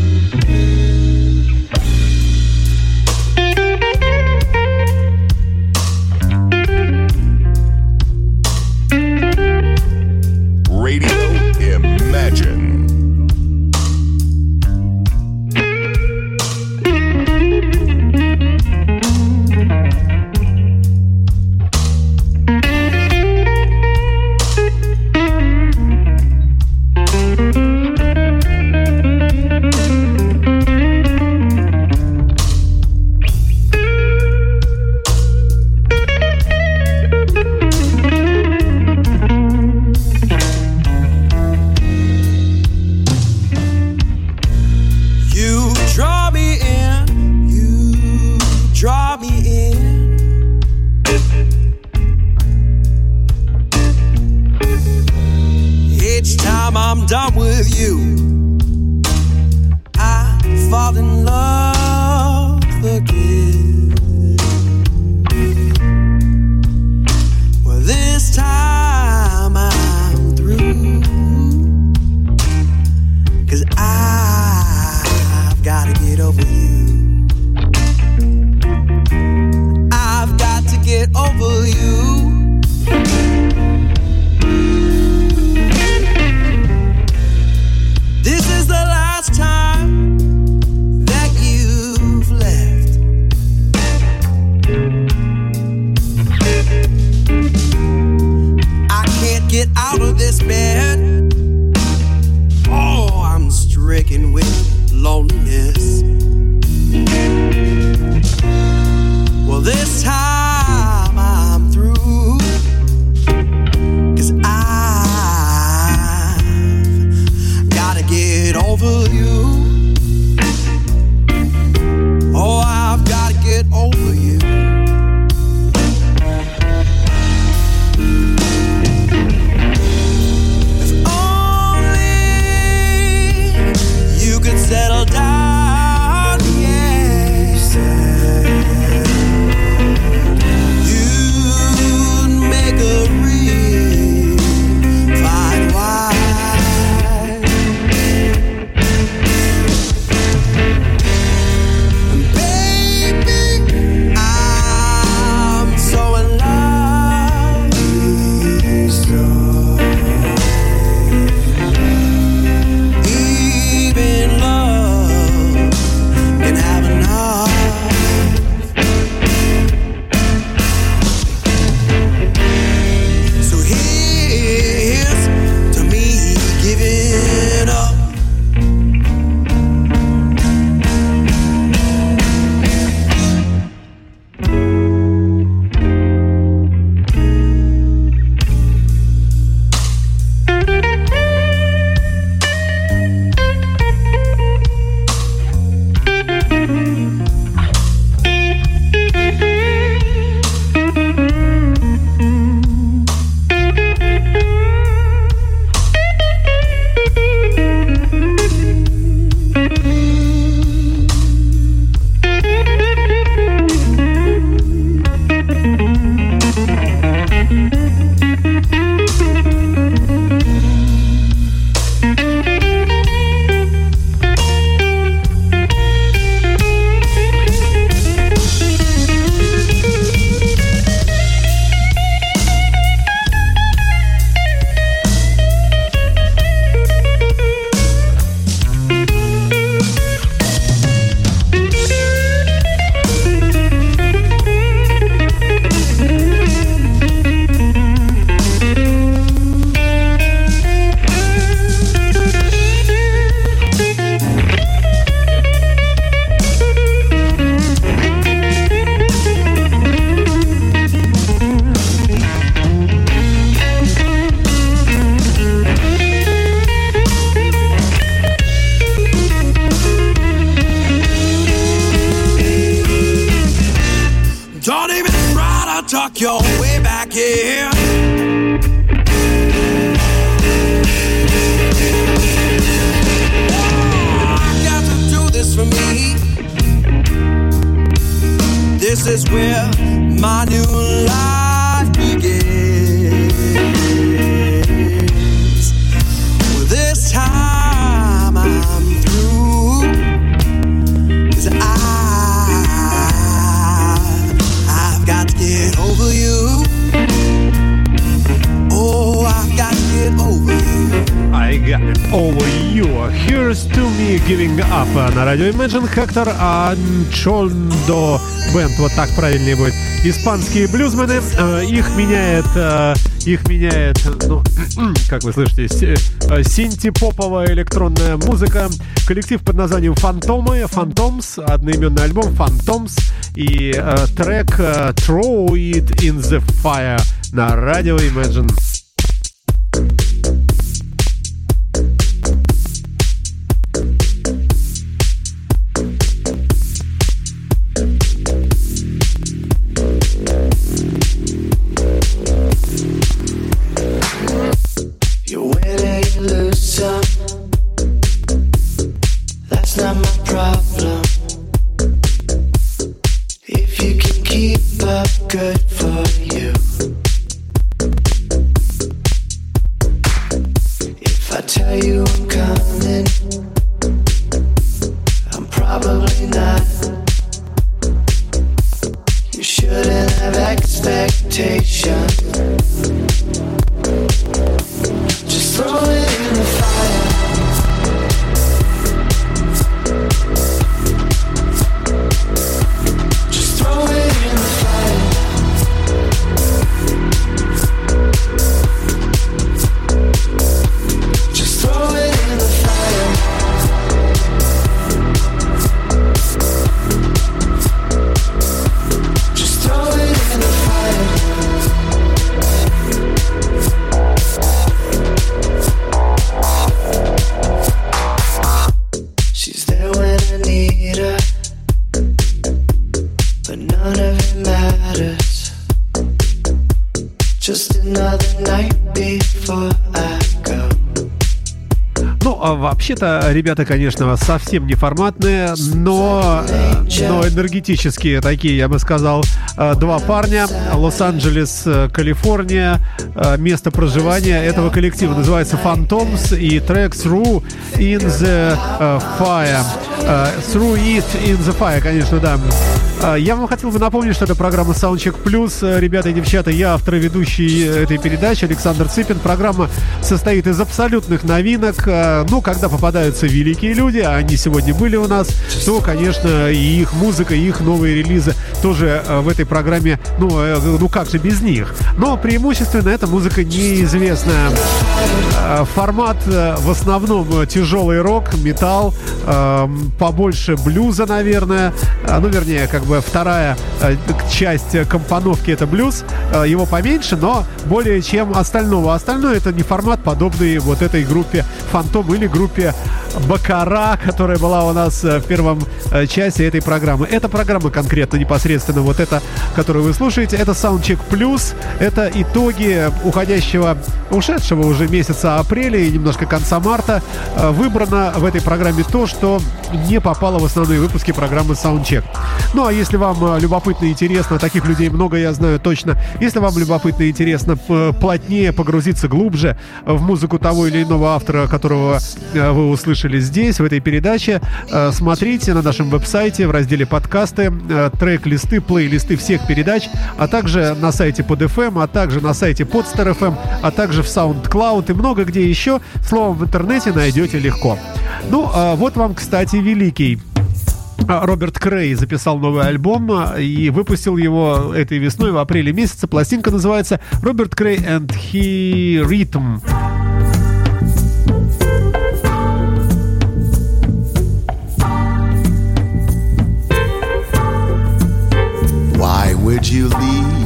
Speaker 15: Imagine
Speaker 2: Hector Анчондо Бенд, вот так правильнее будет. Испанские блюзмены, э, их меняет, э, их меняет, ну, как вы слышите, э, синти-поповая электронная музыка. Коллектив под названием Фантомы, Phantoms, одноименный альбом Phantoms и трек Throw It In The Fire на радио Imagine. Вообще-то, ребята, конечно, совсем не форматные, но, но энергетические такие, я бы сказал. Э, Два парня, Лос-Анджелес, э, Калифорния, э, место проживания этого коллектива называется Phantoms и трек Through in the э, Fire. Э, Through it in the Fire, конечно, да. Э, Я вам хотел бы напомнить, что это программа Soundcheck Plus. Э, Ребята и девчата, я автор и ведущий этой передачи Александр Цыпин. Программа состоит из абсолютных новинок. Ну, когда попадаются великие люди, а они сегодня были у нас, то, конечно, и их музыка, и их новые релизы тоже в этой программе, ну, ну как же без них. Но преимущественно эта музыка неизвестная. Э, Формат э, в основном э, тяжелый рок, металл, э, побольше блюза, наверное. Ну, вернее, как бы вторая часть компоновки это блюз. Его поменьше, но более чем остального. Остальное это не формат, подобный вот этой группе Фантом или группе Бакара, которая была у нас в первом части этой программы. Эта программа конкретно непосредственно вот эта, которую вы слушаете, это Soundcheck Plus. Это итоги уходящего, ушедшего уже месяца апреля и немножко конца марта. Э, Выбрано в этой программе то, что не попало в основные выпуски программы Soundcheck. Ну а если вам э, любопытно и интересно, таких людей много, я знаю точно. Если вам любопытно и интересно плотнее погрузиться глубже в музыку того или иного автора, которого э, вы услышали здесь, в этой передаче, смотрите на нашем веб-сайте в разделе подкасты, трек-листы, плейлисты всех передач, а также на сайте под FM, а также на сайте Podster FM, а также в SoundCloud и много где еще. Словом, в интернете найдете легко. Ну, а вот вам, кстати, великий а, Роберт Крей записал новый альбом а, и выпустил его этой весной в апреле месяце. Пластинка называется Роберт Крей and He Rhythm.
Speaker 16: Why would you leave?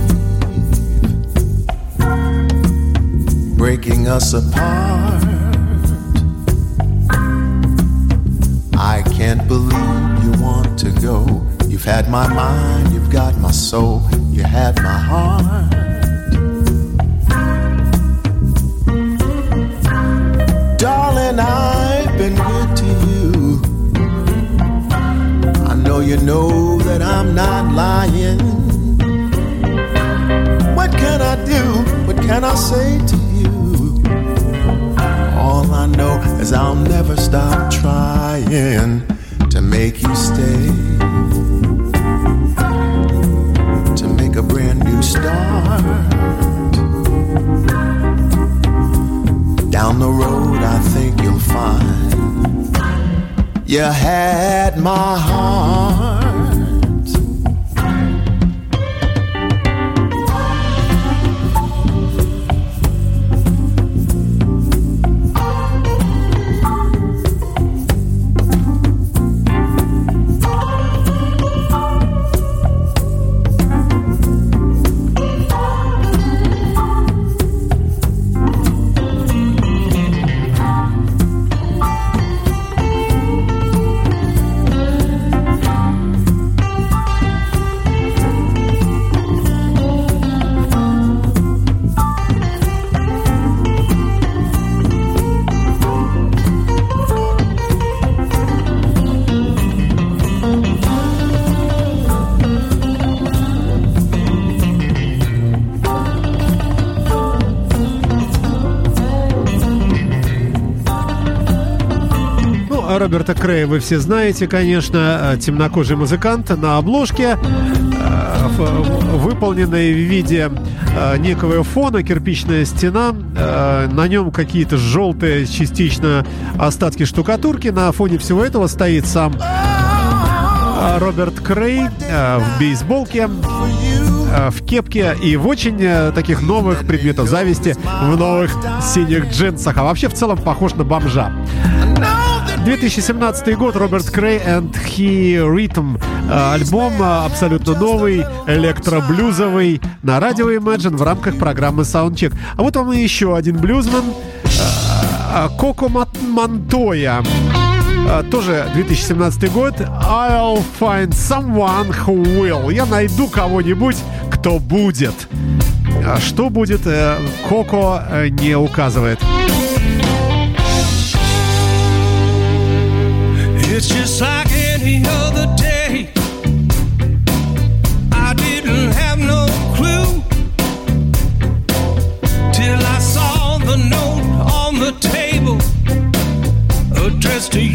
Speaker 16: Breaking us apart. I can't believe you want to go. You've had my mind, you've got my soul, you had my heart. Darling, I've been good to you. I know you know that I'm not lying. What can I do? What can I say to you? All I know is I'll never stop trying to make you stay. To make a brand new start. Down the road, I think you'll find you had my heart.
Speaker 2: Роберта Крея вы все знаете, конечно, э, темнокожий музыкант на обложке, э, выполненной в виде э, некого фона, кирпичная стена, на нем какие-то желтые частично остатки штукатурки, на фоне всего этого стоит сам Роберт Крей в бейсболке, в кепке и в очень таких новых предметах зависти, в новых синих джинсах, а вообще в целом похож на бомжа. 2017 год, Роберт Крей and He Rhythm. Э, Альбом э, абсолютно новый, электроблюзовый, на радио Imagine в рамках программы Soundcheck. А вот вам еще один блюзмен, э, Коко. Э, Тоже 2017 год. I'll find someone who will. Я найду кого-нибудь, кто будет. А что будет, Коко не указывает.
Speaker 3: Just like any other day. I didn't have no clue till I saw the note on the table addressed to you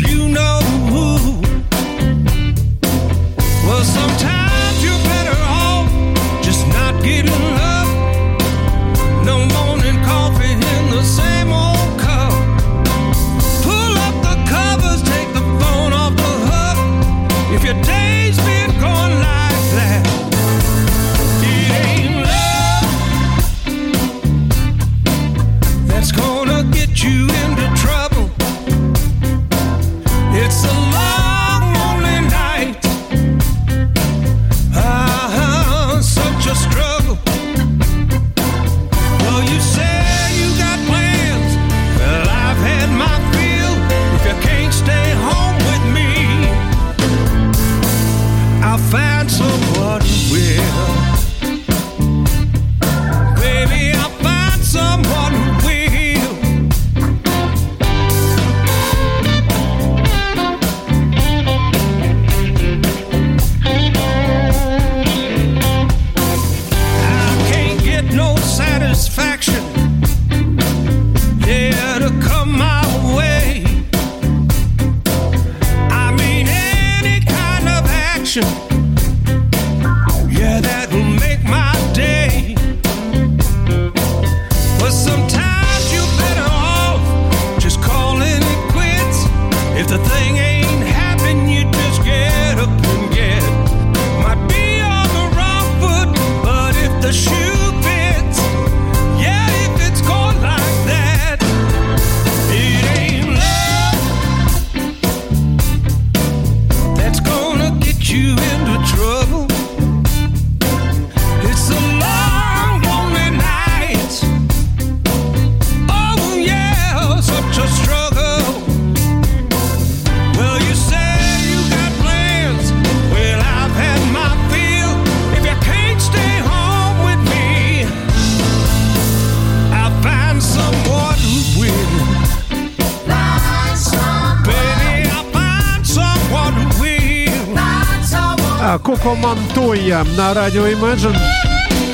Speaker 2: А, Коко Монтойя на радио Imagine.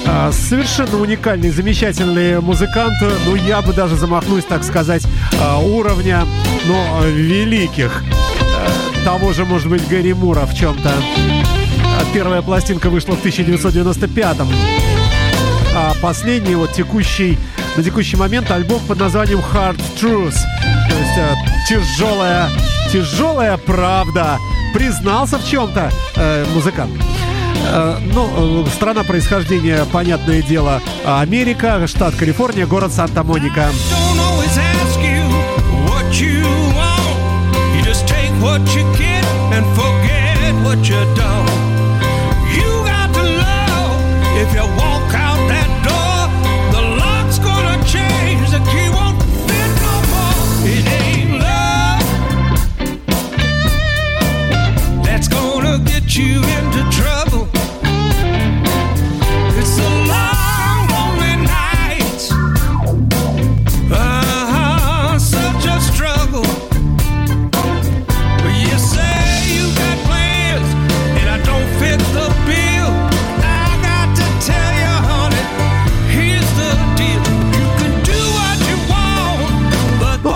Speaker 2: А, Совершенно уникальный, замечательный музыкант. Ну, я бы даже замахнусь, так сказать, а, уровня, ну, великих. Э, Того же, может быть, Гэри Мура в чем-то. А Первая пластинка вышла в 1995 а последний, вот текущий, на текущий момент альбом под названием Hard Truth. То есть тяжелая, тяжелая правда. Признался в чем-то э, музыкант. Э, ну, э, страна происхождения, понятное дело, Америка, штат Калифорния, город Санта-Моника.
Speaker 3: don't always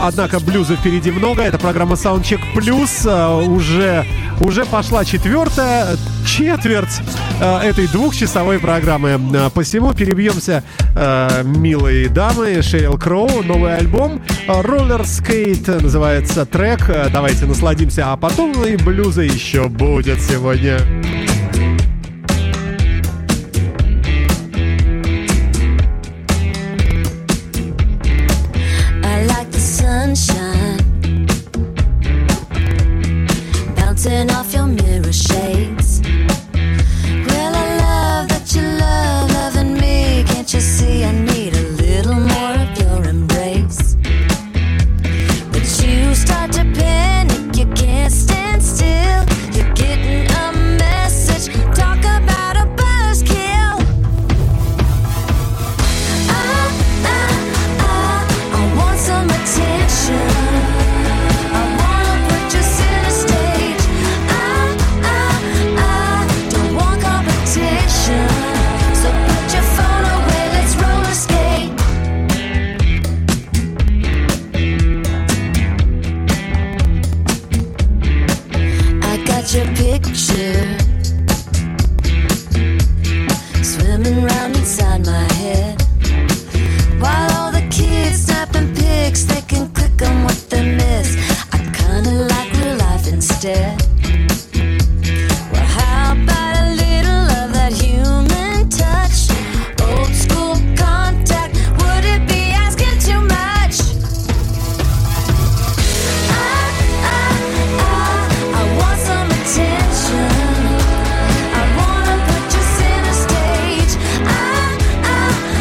Speaker 2: однако блюза впереди много. Это программа Soundcheck Plus. Э, Уже, уже пошла четвертая четверть э, этой двухчасовой программы. Э, Посему перебьемся, милые дамы. Шерил Кроу, новый альбом. Roller Skate называется трек. Давайте насладимся. А потом и блюза еще будет сегодня.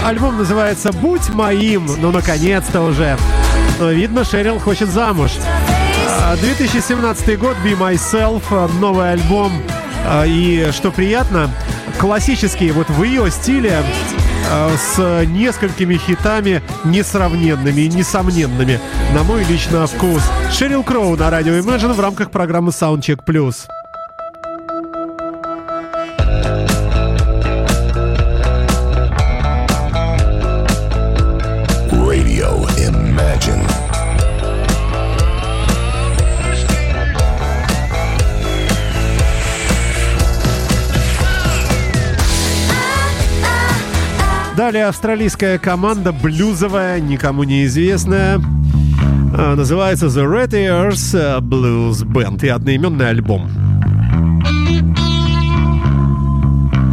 Speaker 2: Альбом называется «Будь моим». Ну, наконец-то уже. Но, Видно, Шерил хочет замуж. А, 2017 год «Be Myself», новый альбом. А, И, что приятно, классический, вот в ее стиле, а, с несколькими хитами несравненными и несомненными, на мой лично вкус. Шерил Кроу на радио Imagine в рамках программы Soundcheck Plus. Далее австралийская команда блюзовая, никому неизвестная. А, Называется The Red Ears Blues Band и одноименный альбом.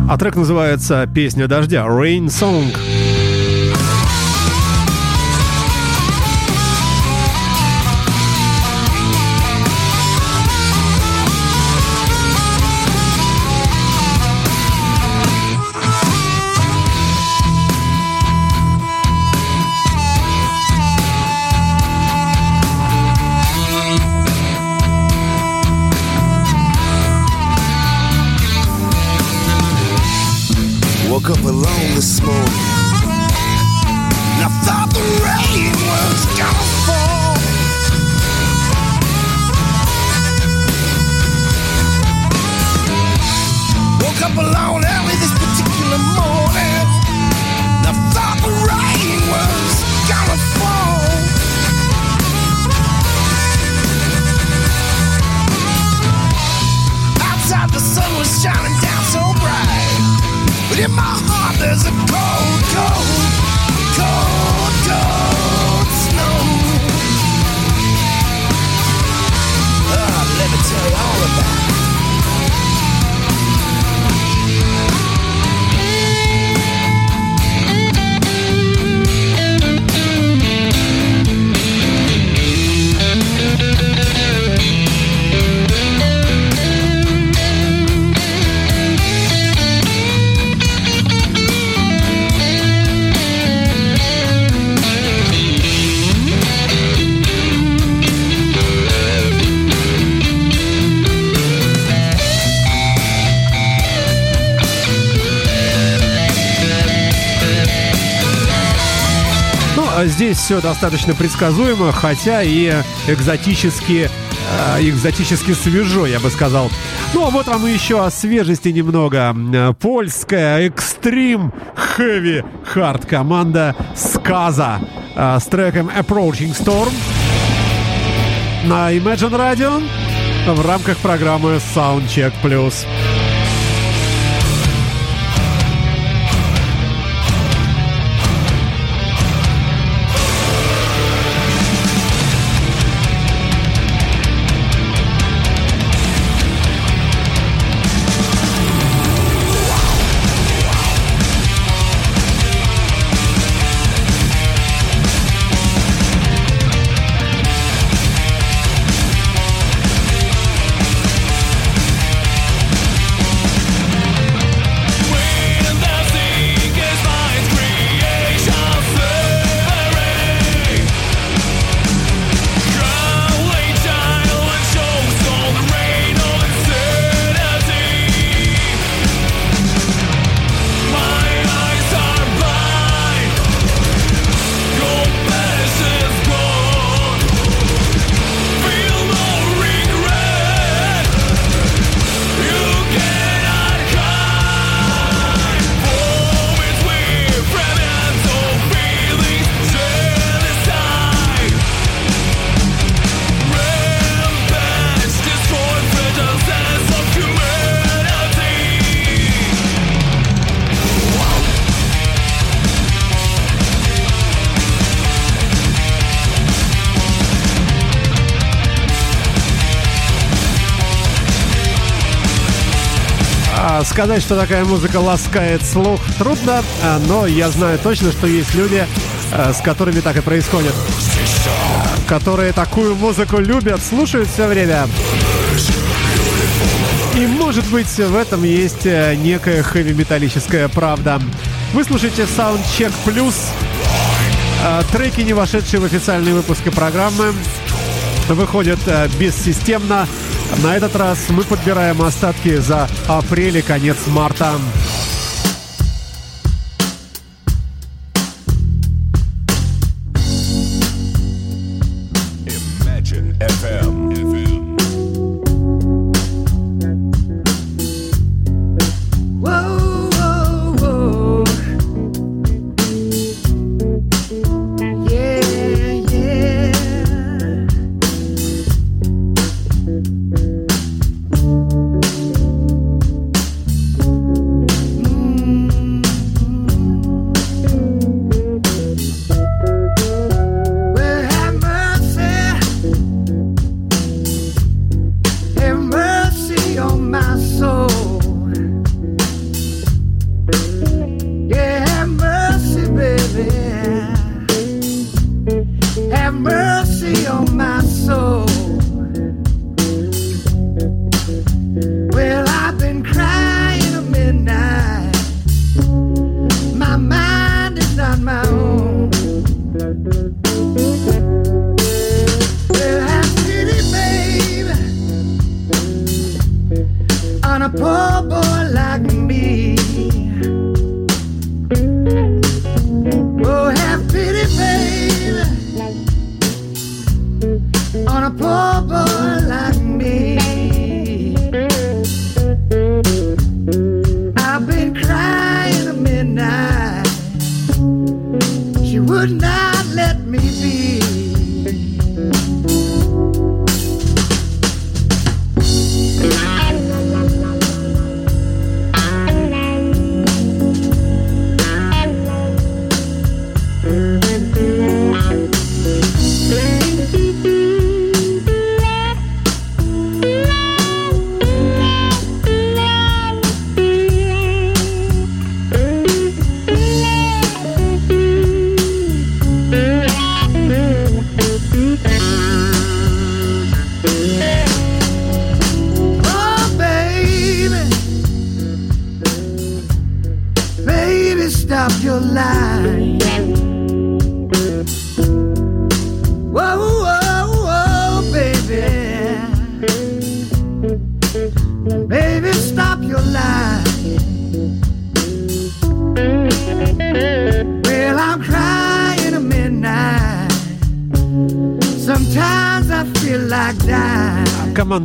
Speaker 2: А трек называется «Песня дождя» Rain Song. Все достаточно предсказуемо, хотя и экзотически, э, экзотически свежо, я бы сказал. Ну, а вот вам еще о свежести немного. Э, Польская экстрим хэви хард команда Сказа э, с треком Approaching Storm на Imagine Radio в рамках программы Soundcheck Plus. Сказать, что такая музыка ласкает слух, трудно, а, но я знаю точно, что есть люди, а, с которыми так и происходит. Которые такую музыку любят, слушают все время. И может быть в этом есть э, некая хэви-металлическая правда. Вы слушаете Soundcheck Plus. А, Треки, не вошедшие в официальные выпуски программы, выходят э, бессистемно. На этот раз мы подбираем остатки за апрель и конец марта.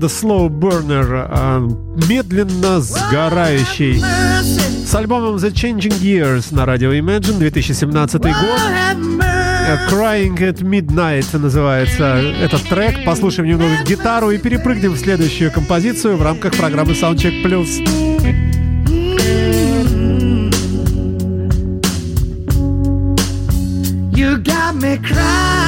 Speaker 2: Команда Slow Burner, э, медленно сгорающий. С альбомом The Changing Years на радио Imagine 2017 год. Э, Crying at Midnight называется этот трек. Послушаем немного гитару и перепрыгнем в следующую композицию в рамках программы Soundcheck Plus.
Speaker 3: You got me crying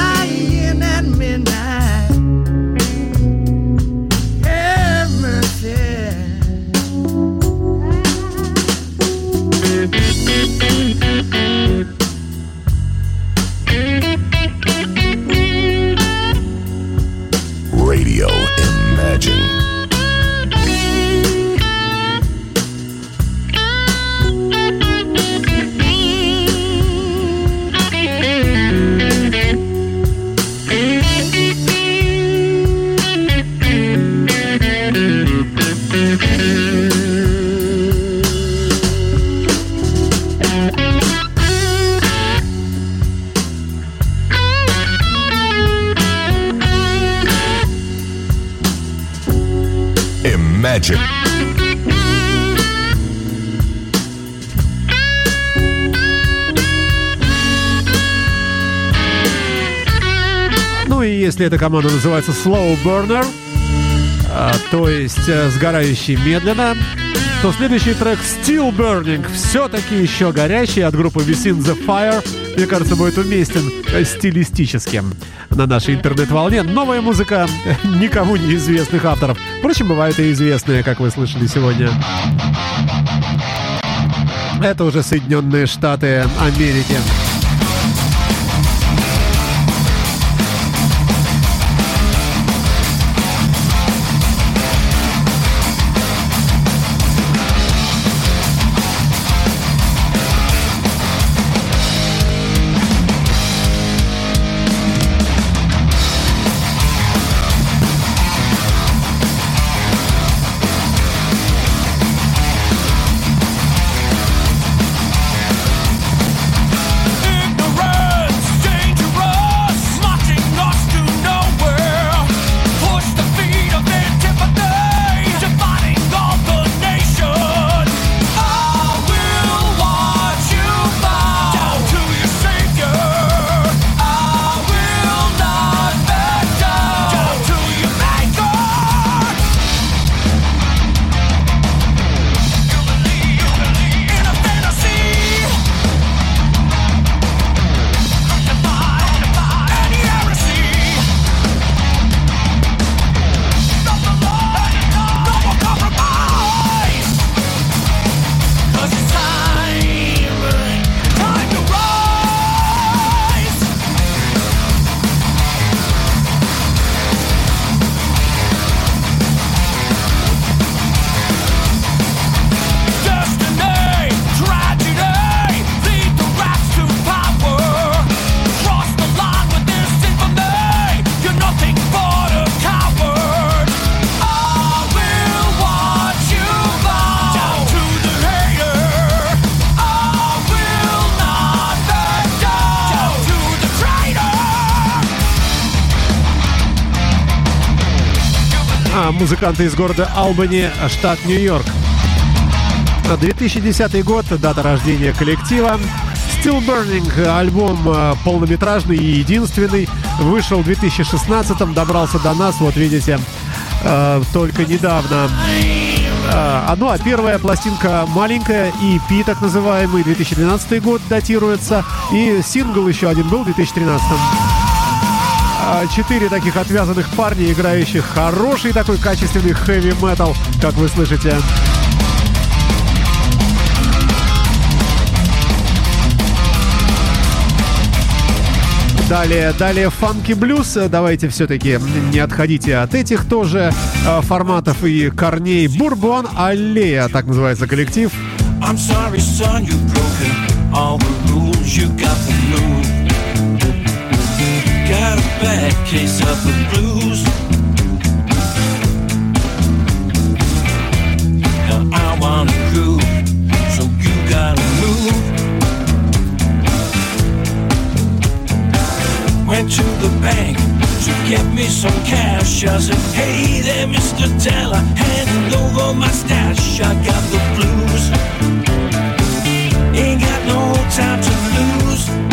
Speaker 2: если эта команда называется Slow Burner, а, то есть э, сгорающий медленно, то следующий трек Still Burning, все-таки еще горящий от группы Within the Fire, мне кажется, будет уместен э, стилистически на нашей интернет-волне. Новая музыка никому неизвестных авторов. Впрочем, бывают и известные, как вы слышали сегодня. Это уже Соединенные Штаты Америки. Музыканты из города Албани, штат Нью-Йорк. 2010 год, дата рождения коллектива. Still Burning, альбом э, полнометражный и единственный, вышел в 2016 добрался до нас, вот видите, э, только недавно. Э, а, ну а первая пластинка маленькая, EP так называемый, 2012 год датируется, и сингл еще один был в 2013 а, Четыре таких отвязанных парня, играющих хороший такой качественный хэви-метал, как вы слышите. Далее, далее фанки блюз. Давайте все-таки не отходите от этих тоже э, форматов и корней. Бурбон Аллея, так называется коллектив.
Speaker 3: I'm sorry, son, you've broken all the rules. You got the move. bad case of the blues. Now I wanna groove, so you gotta move. Went to the bank to get me some cash. I said, Hey there, Mr. Teller, handing over my stash. I got the blues. Ain't got no time to lose.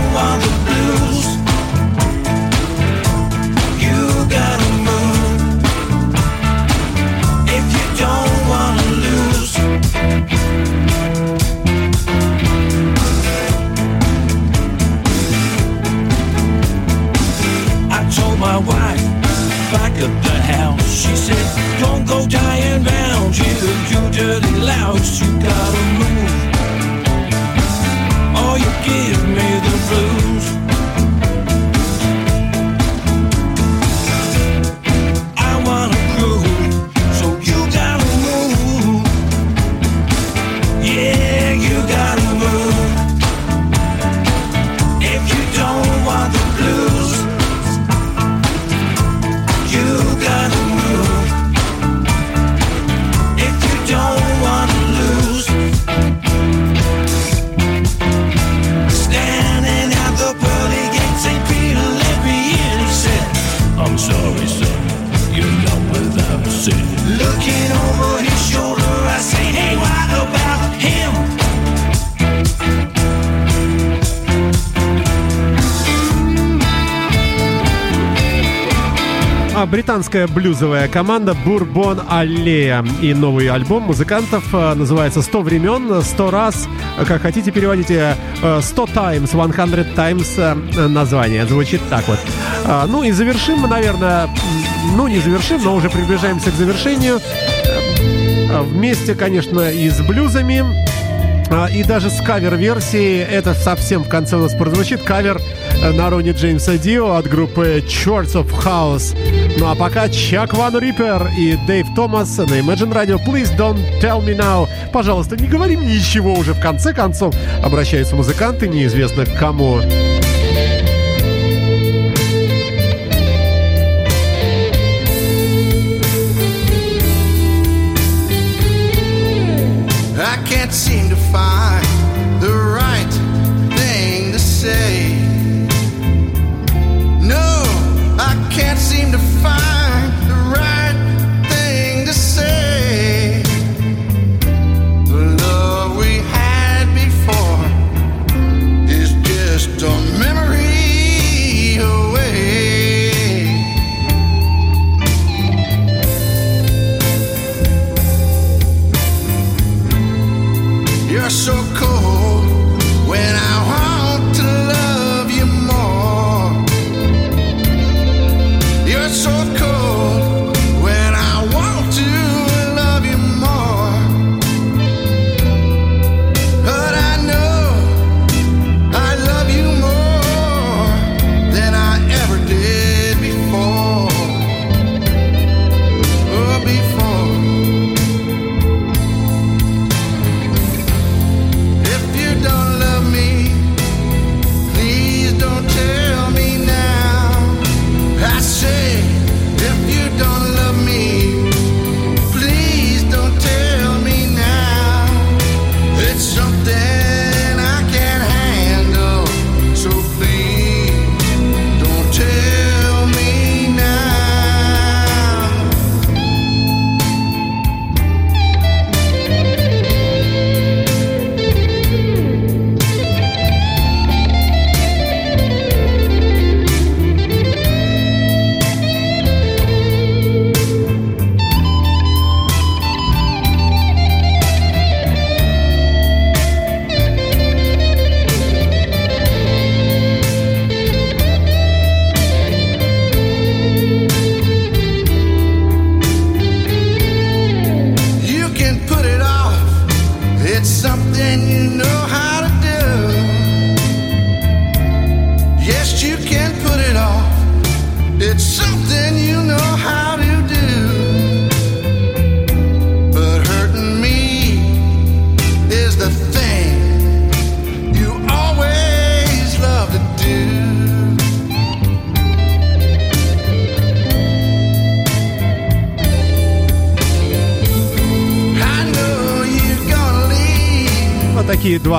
Speaker 3: She said, don't go dying round you, you dirty louse, you gotta move.
Speaker 2: британская блюзовая команда Бурбон Аллея. И новый альбом музыкантов э, называется «100 времен, 100 раз». Как хотите, переводите э, «100 times», «100 times» э, название. Звучит так вот. Ну и завершим мы, наверное, ну не завершим, но уже приближаемся к завершению. Вместе, конечно, и с блюзами. А, и даже с кавер-версией, это совсем в конце у нас прозвучит, кавер э, на Рони Джеймса Дио от группы Church of House. Ну а пока Чак Ван Риппер и Дэйв Томас на Imagine Radio. Please don't tell me now. Пожалуйста, не говори мне ничего уже. В конце концов, обращаются музыканты, неизвестно к кому.
Speaker 6: I can't
Speaker 2: see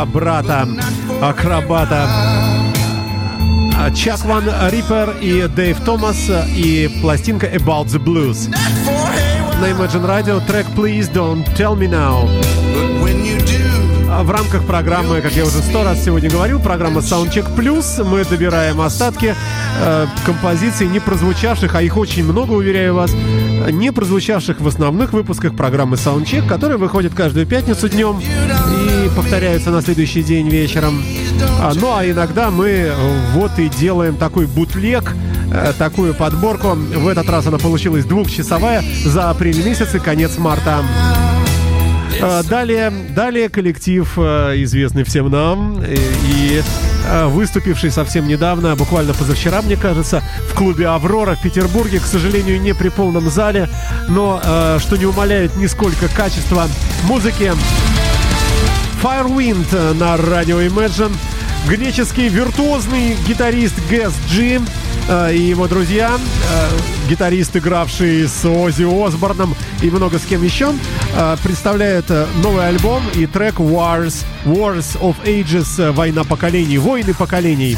Speaker 2: брата, акробата. А, Чак Ван Риппер и Дэйв Томас и пластинка About the Blues. На Imagine Radio трек Please Don't Tell Me Now. А В рамках программы, как я уже сто раз сегодня говорил, программа Soundcheck Plus, мы добираем остатки э, композиций, не прозвучавших, а их очень много, уверяю вас, не прозвучавших в основных выпусках программы Soundcheck, которые выходят каждую пятницу днем повторяются на следующий день вечером. А, ну а иногда мы вот и делаем такой бутлег, э, такую подборку. В этот раз она получилась двухчасовая за апрель месяц и конец марта. Э, Далее, далее коллектив, э, известный всем нам и выступивший совсем недавно, буквально позавчера, мне кажется, в клубе «Аврора» в Петербурге, к сожалению, не при полном зале, но что не умаляет нисколько качества музыки. Firewind на радио Imagine. Греческий виртуозный гитарист Гэс Джи э, и его друзья, э, гитарист, игравший с Оззи Осборном и много с кем еще, э, представляют э, новый альбом и трек Wars, Wars of Ages, война поколений, войны поколений.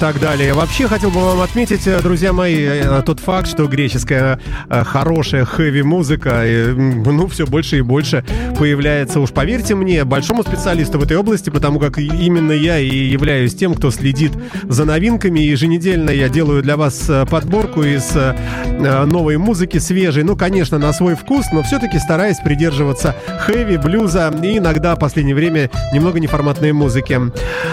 Speaker 2: Так далее. Вообще хотел бы вам отметить, э, друзья мои, э, тот факт, что греческая э, хорошая хэви-музыка, ну, все больше и больше появляется, уж поверьте мне, большому специалисту в этой области, потому как именно я и являюсь тем, кто следит за новинками. Еженедельно я делаю для вас э, подборку из э, э, новой музыки, свежей, ну, конечно, на свой вкус, но все-таки стараюсь придерживаться хэви, блюза и иногда в последнее время немного неформатной музыки.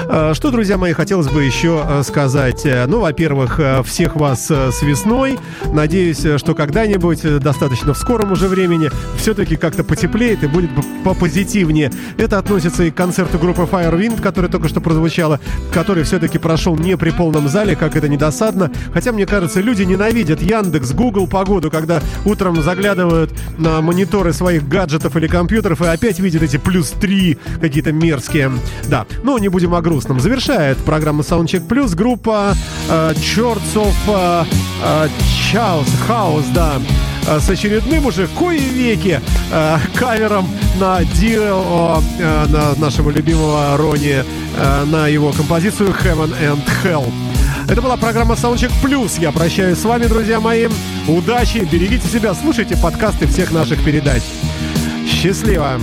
Speaker 2: Что, друзья мои, хотелось бы еще сказать. Ну, во-первых, всех вас с весной. Надеюсь, что когда-нибудь, достаточно в скором уже времени, все-таки как-то потеплеет и будет попозитивнее. Это относится и к концерту группы Firewind, который только что прозвучала, который все-таки прошел не при полном зале, как это недосадно. Хотя, мне кажется, люди ненавидят Яндекс, Google погоду, когда утром заглядывают на мониторы своих гаджетов или компьютеров и опять видят эти плюс 3 какие-то мерзкие. Да, но не будем о грустном. Завершает программа Soundcheck Plus группа э, Chords of э, э, Chaos, House, да, с очередным уже кое веки э, кавером на Дио э, на нашего любимого Рони э, на его композицию Heaven and Hell. Это была программа Soundcheck Plus. Я прощаюсь с вами, друзья мои. Удачи, берегите себя, слушайте подкасты всех наших передач. Счастливо!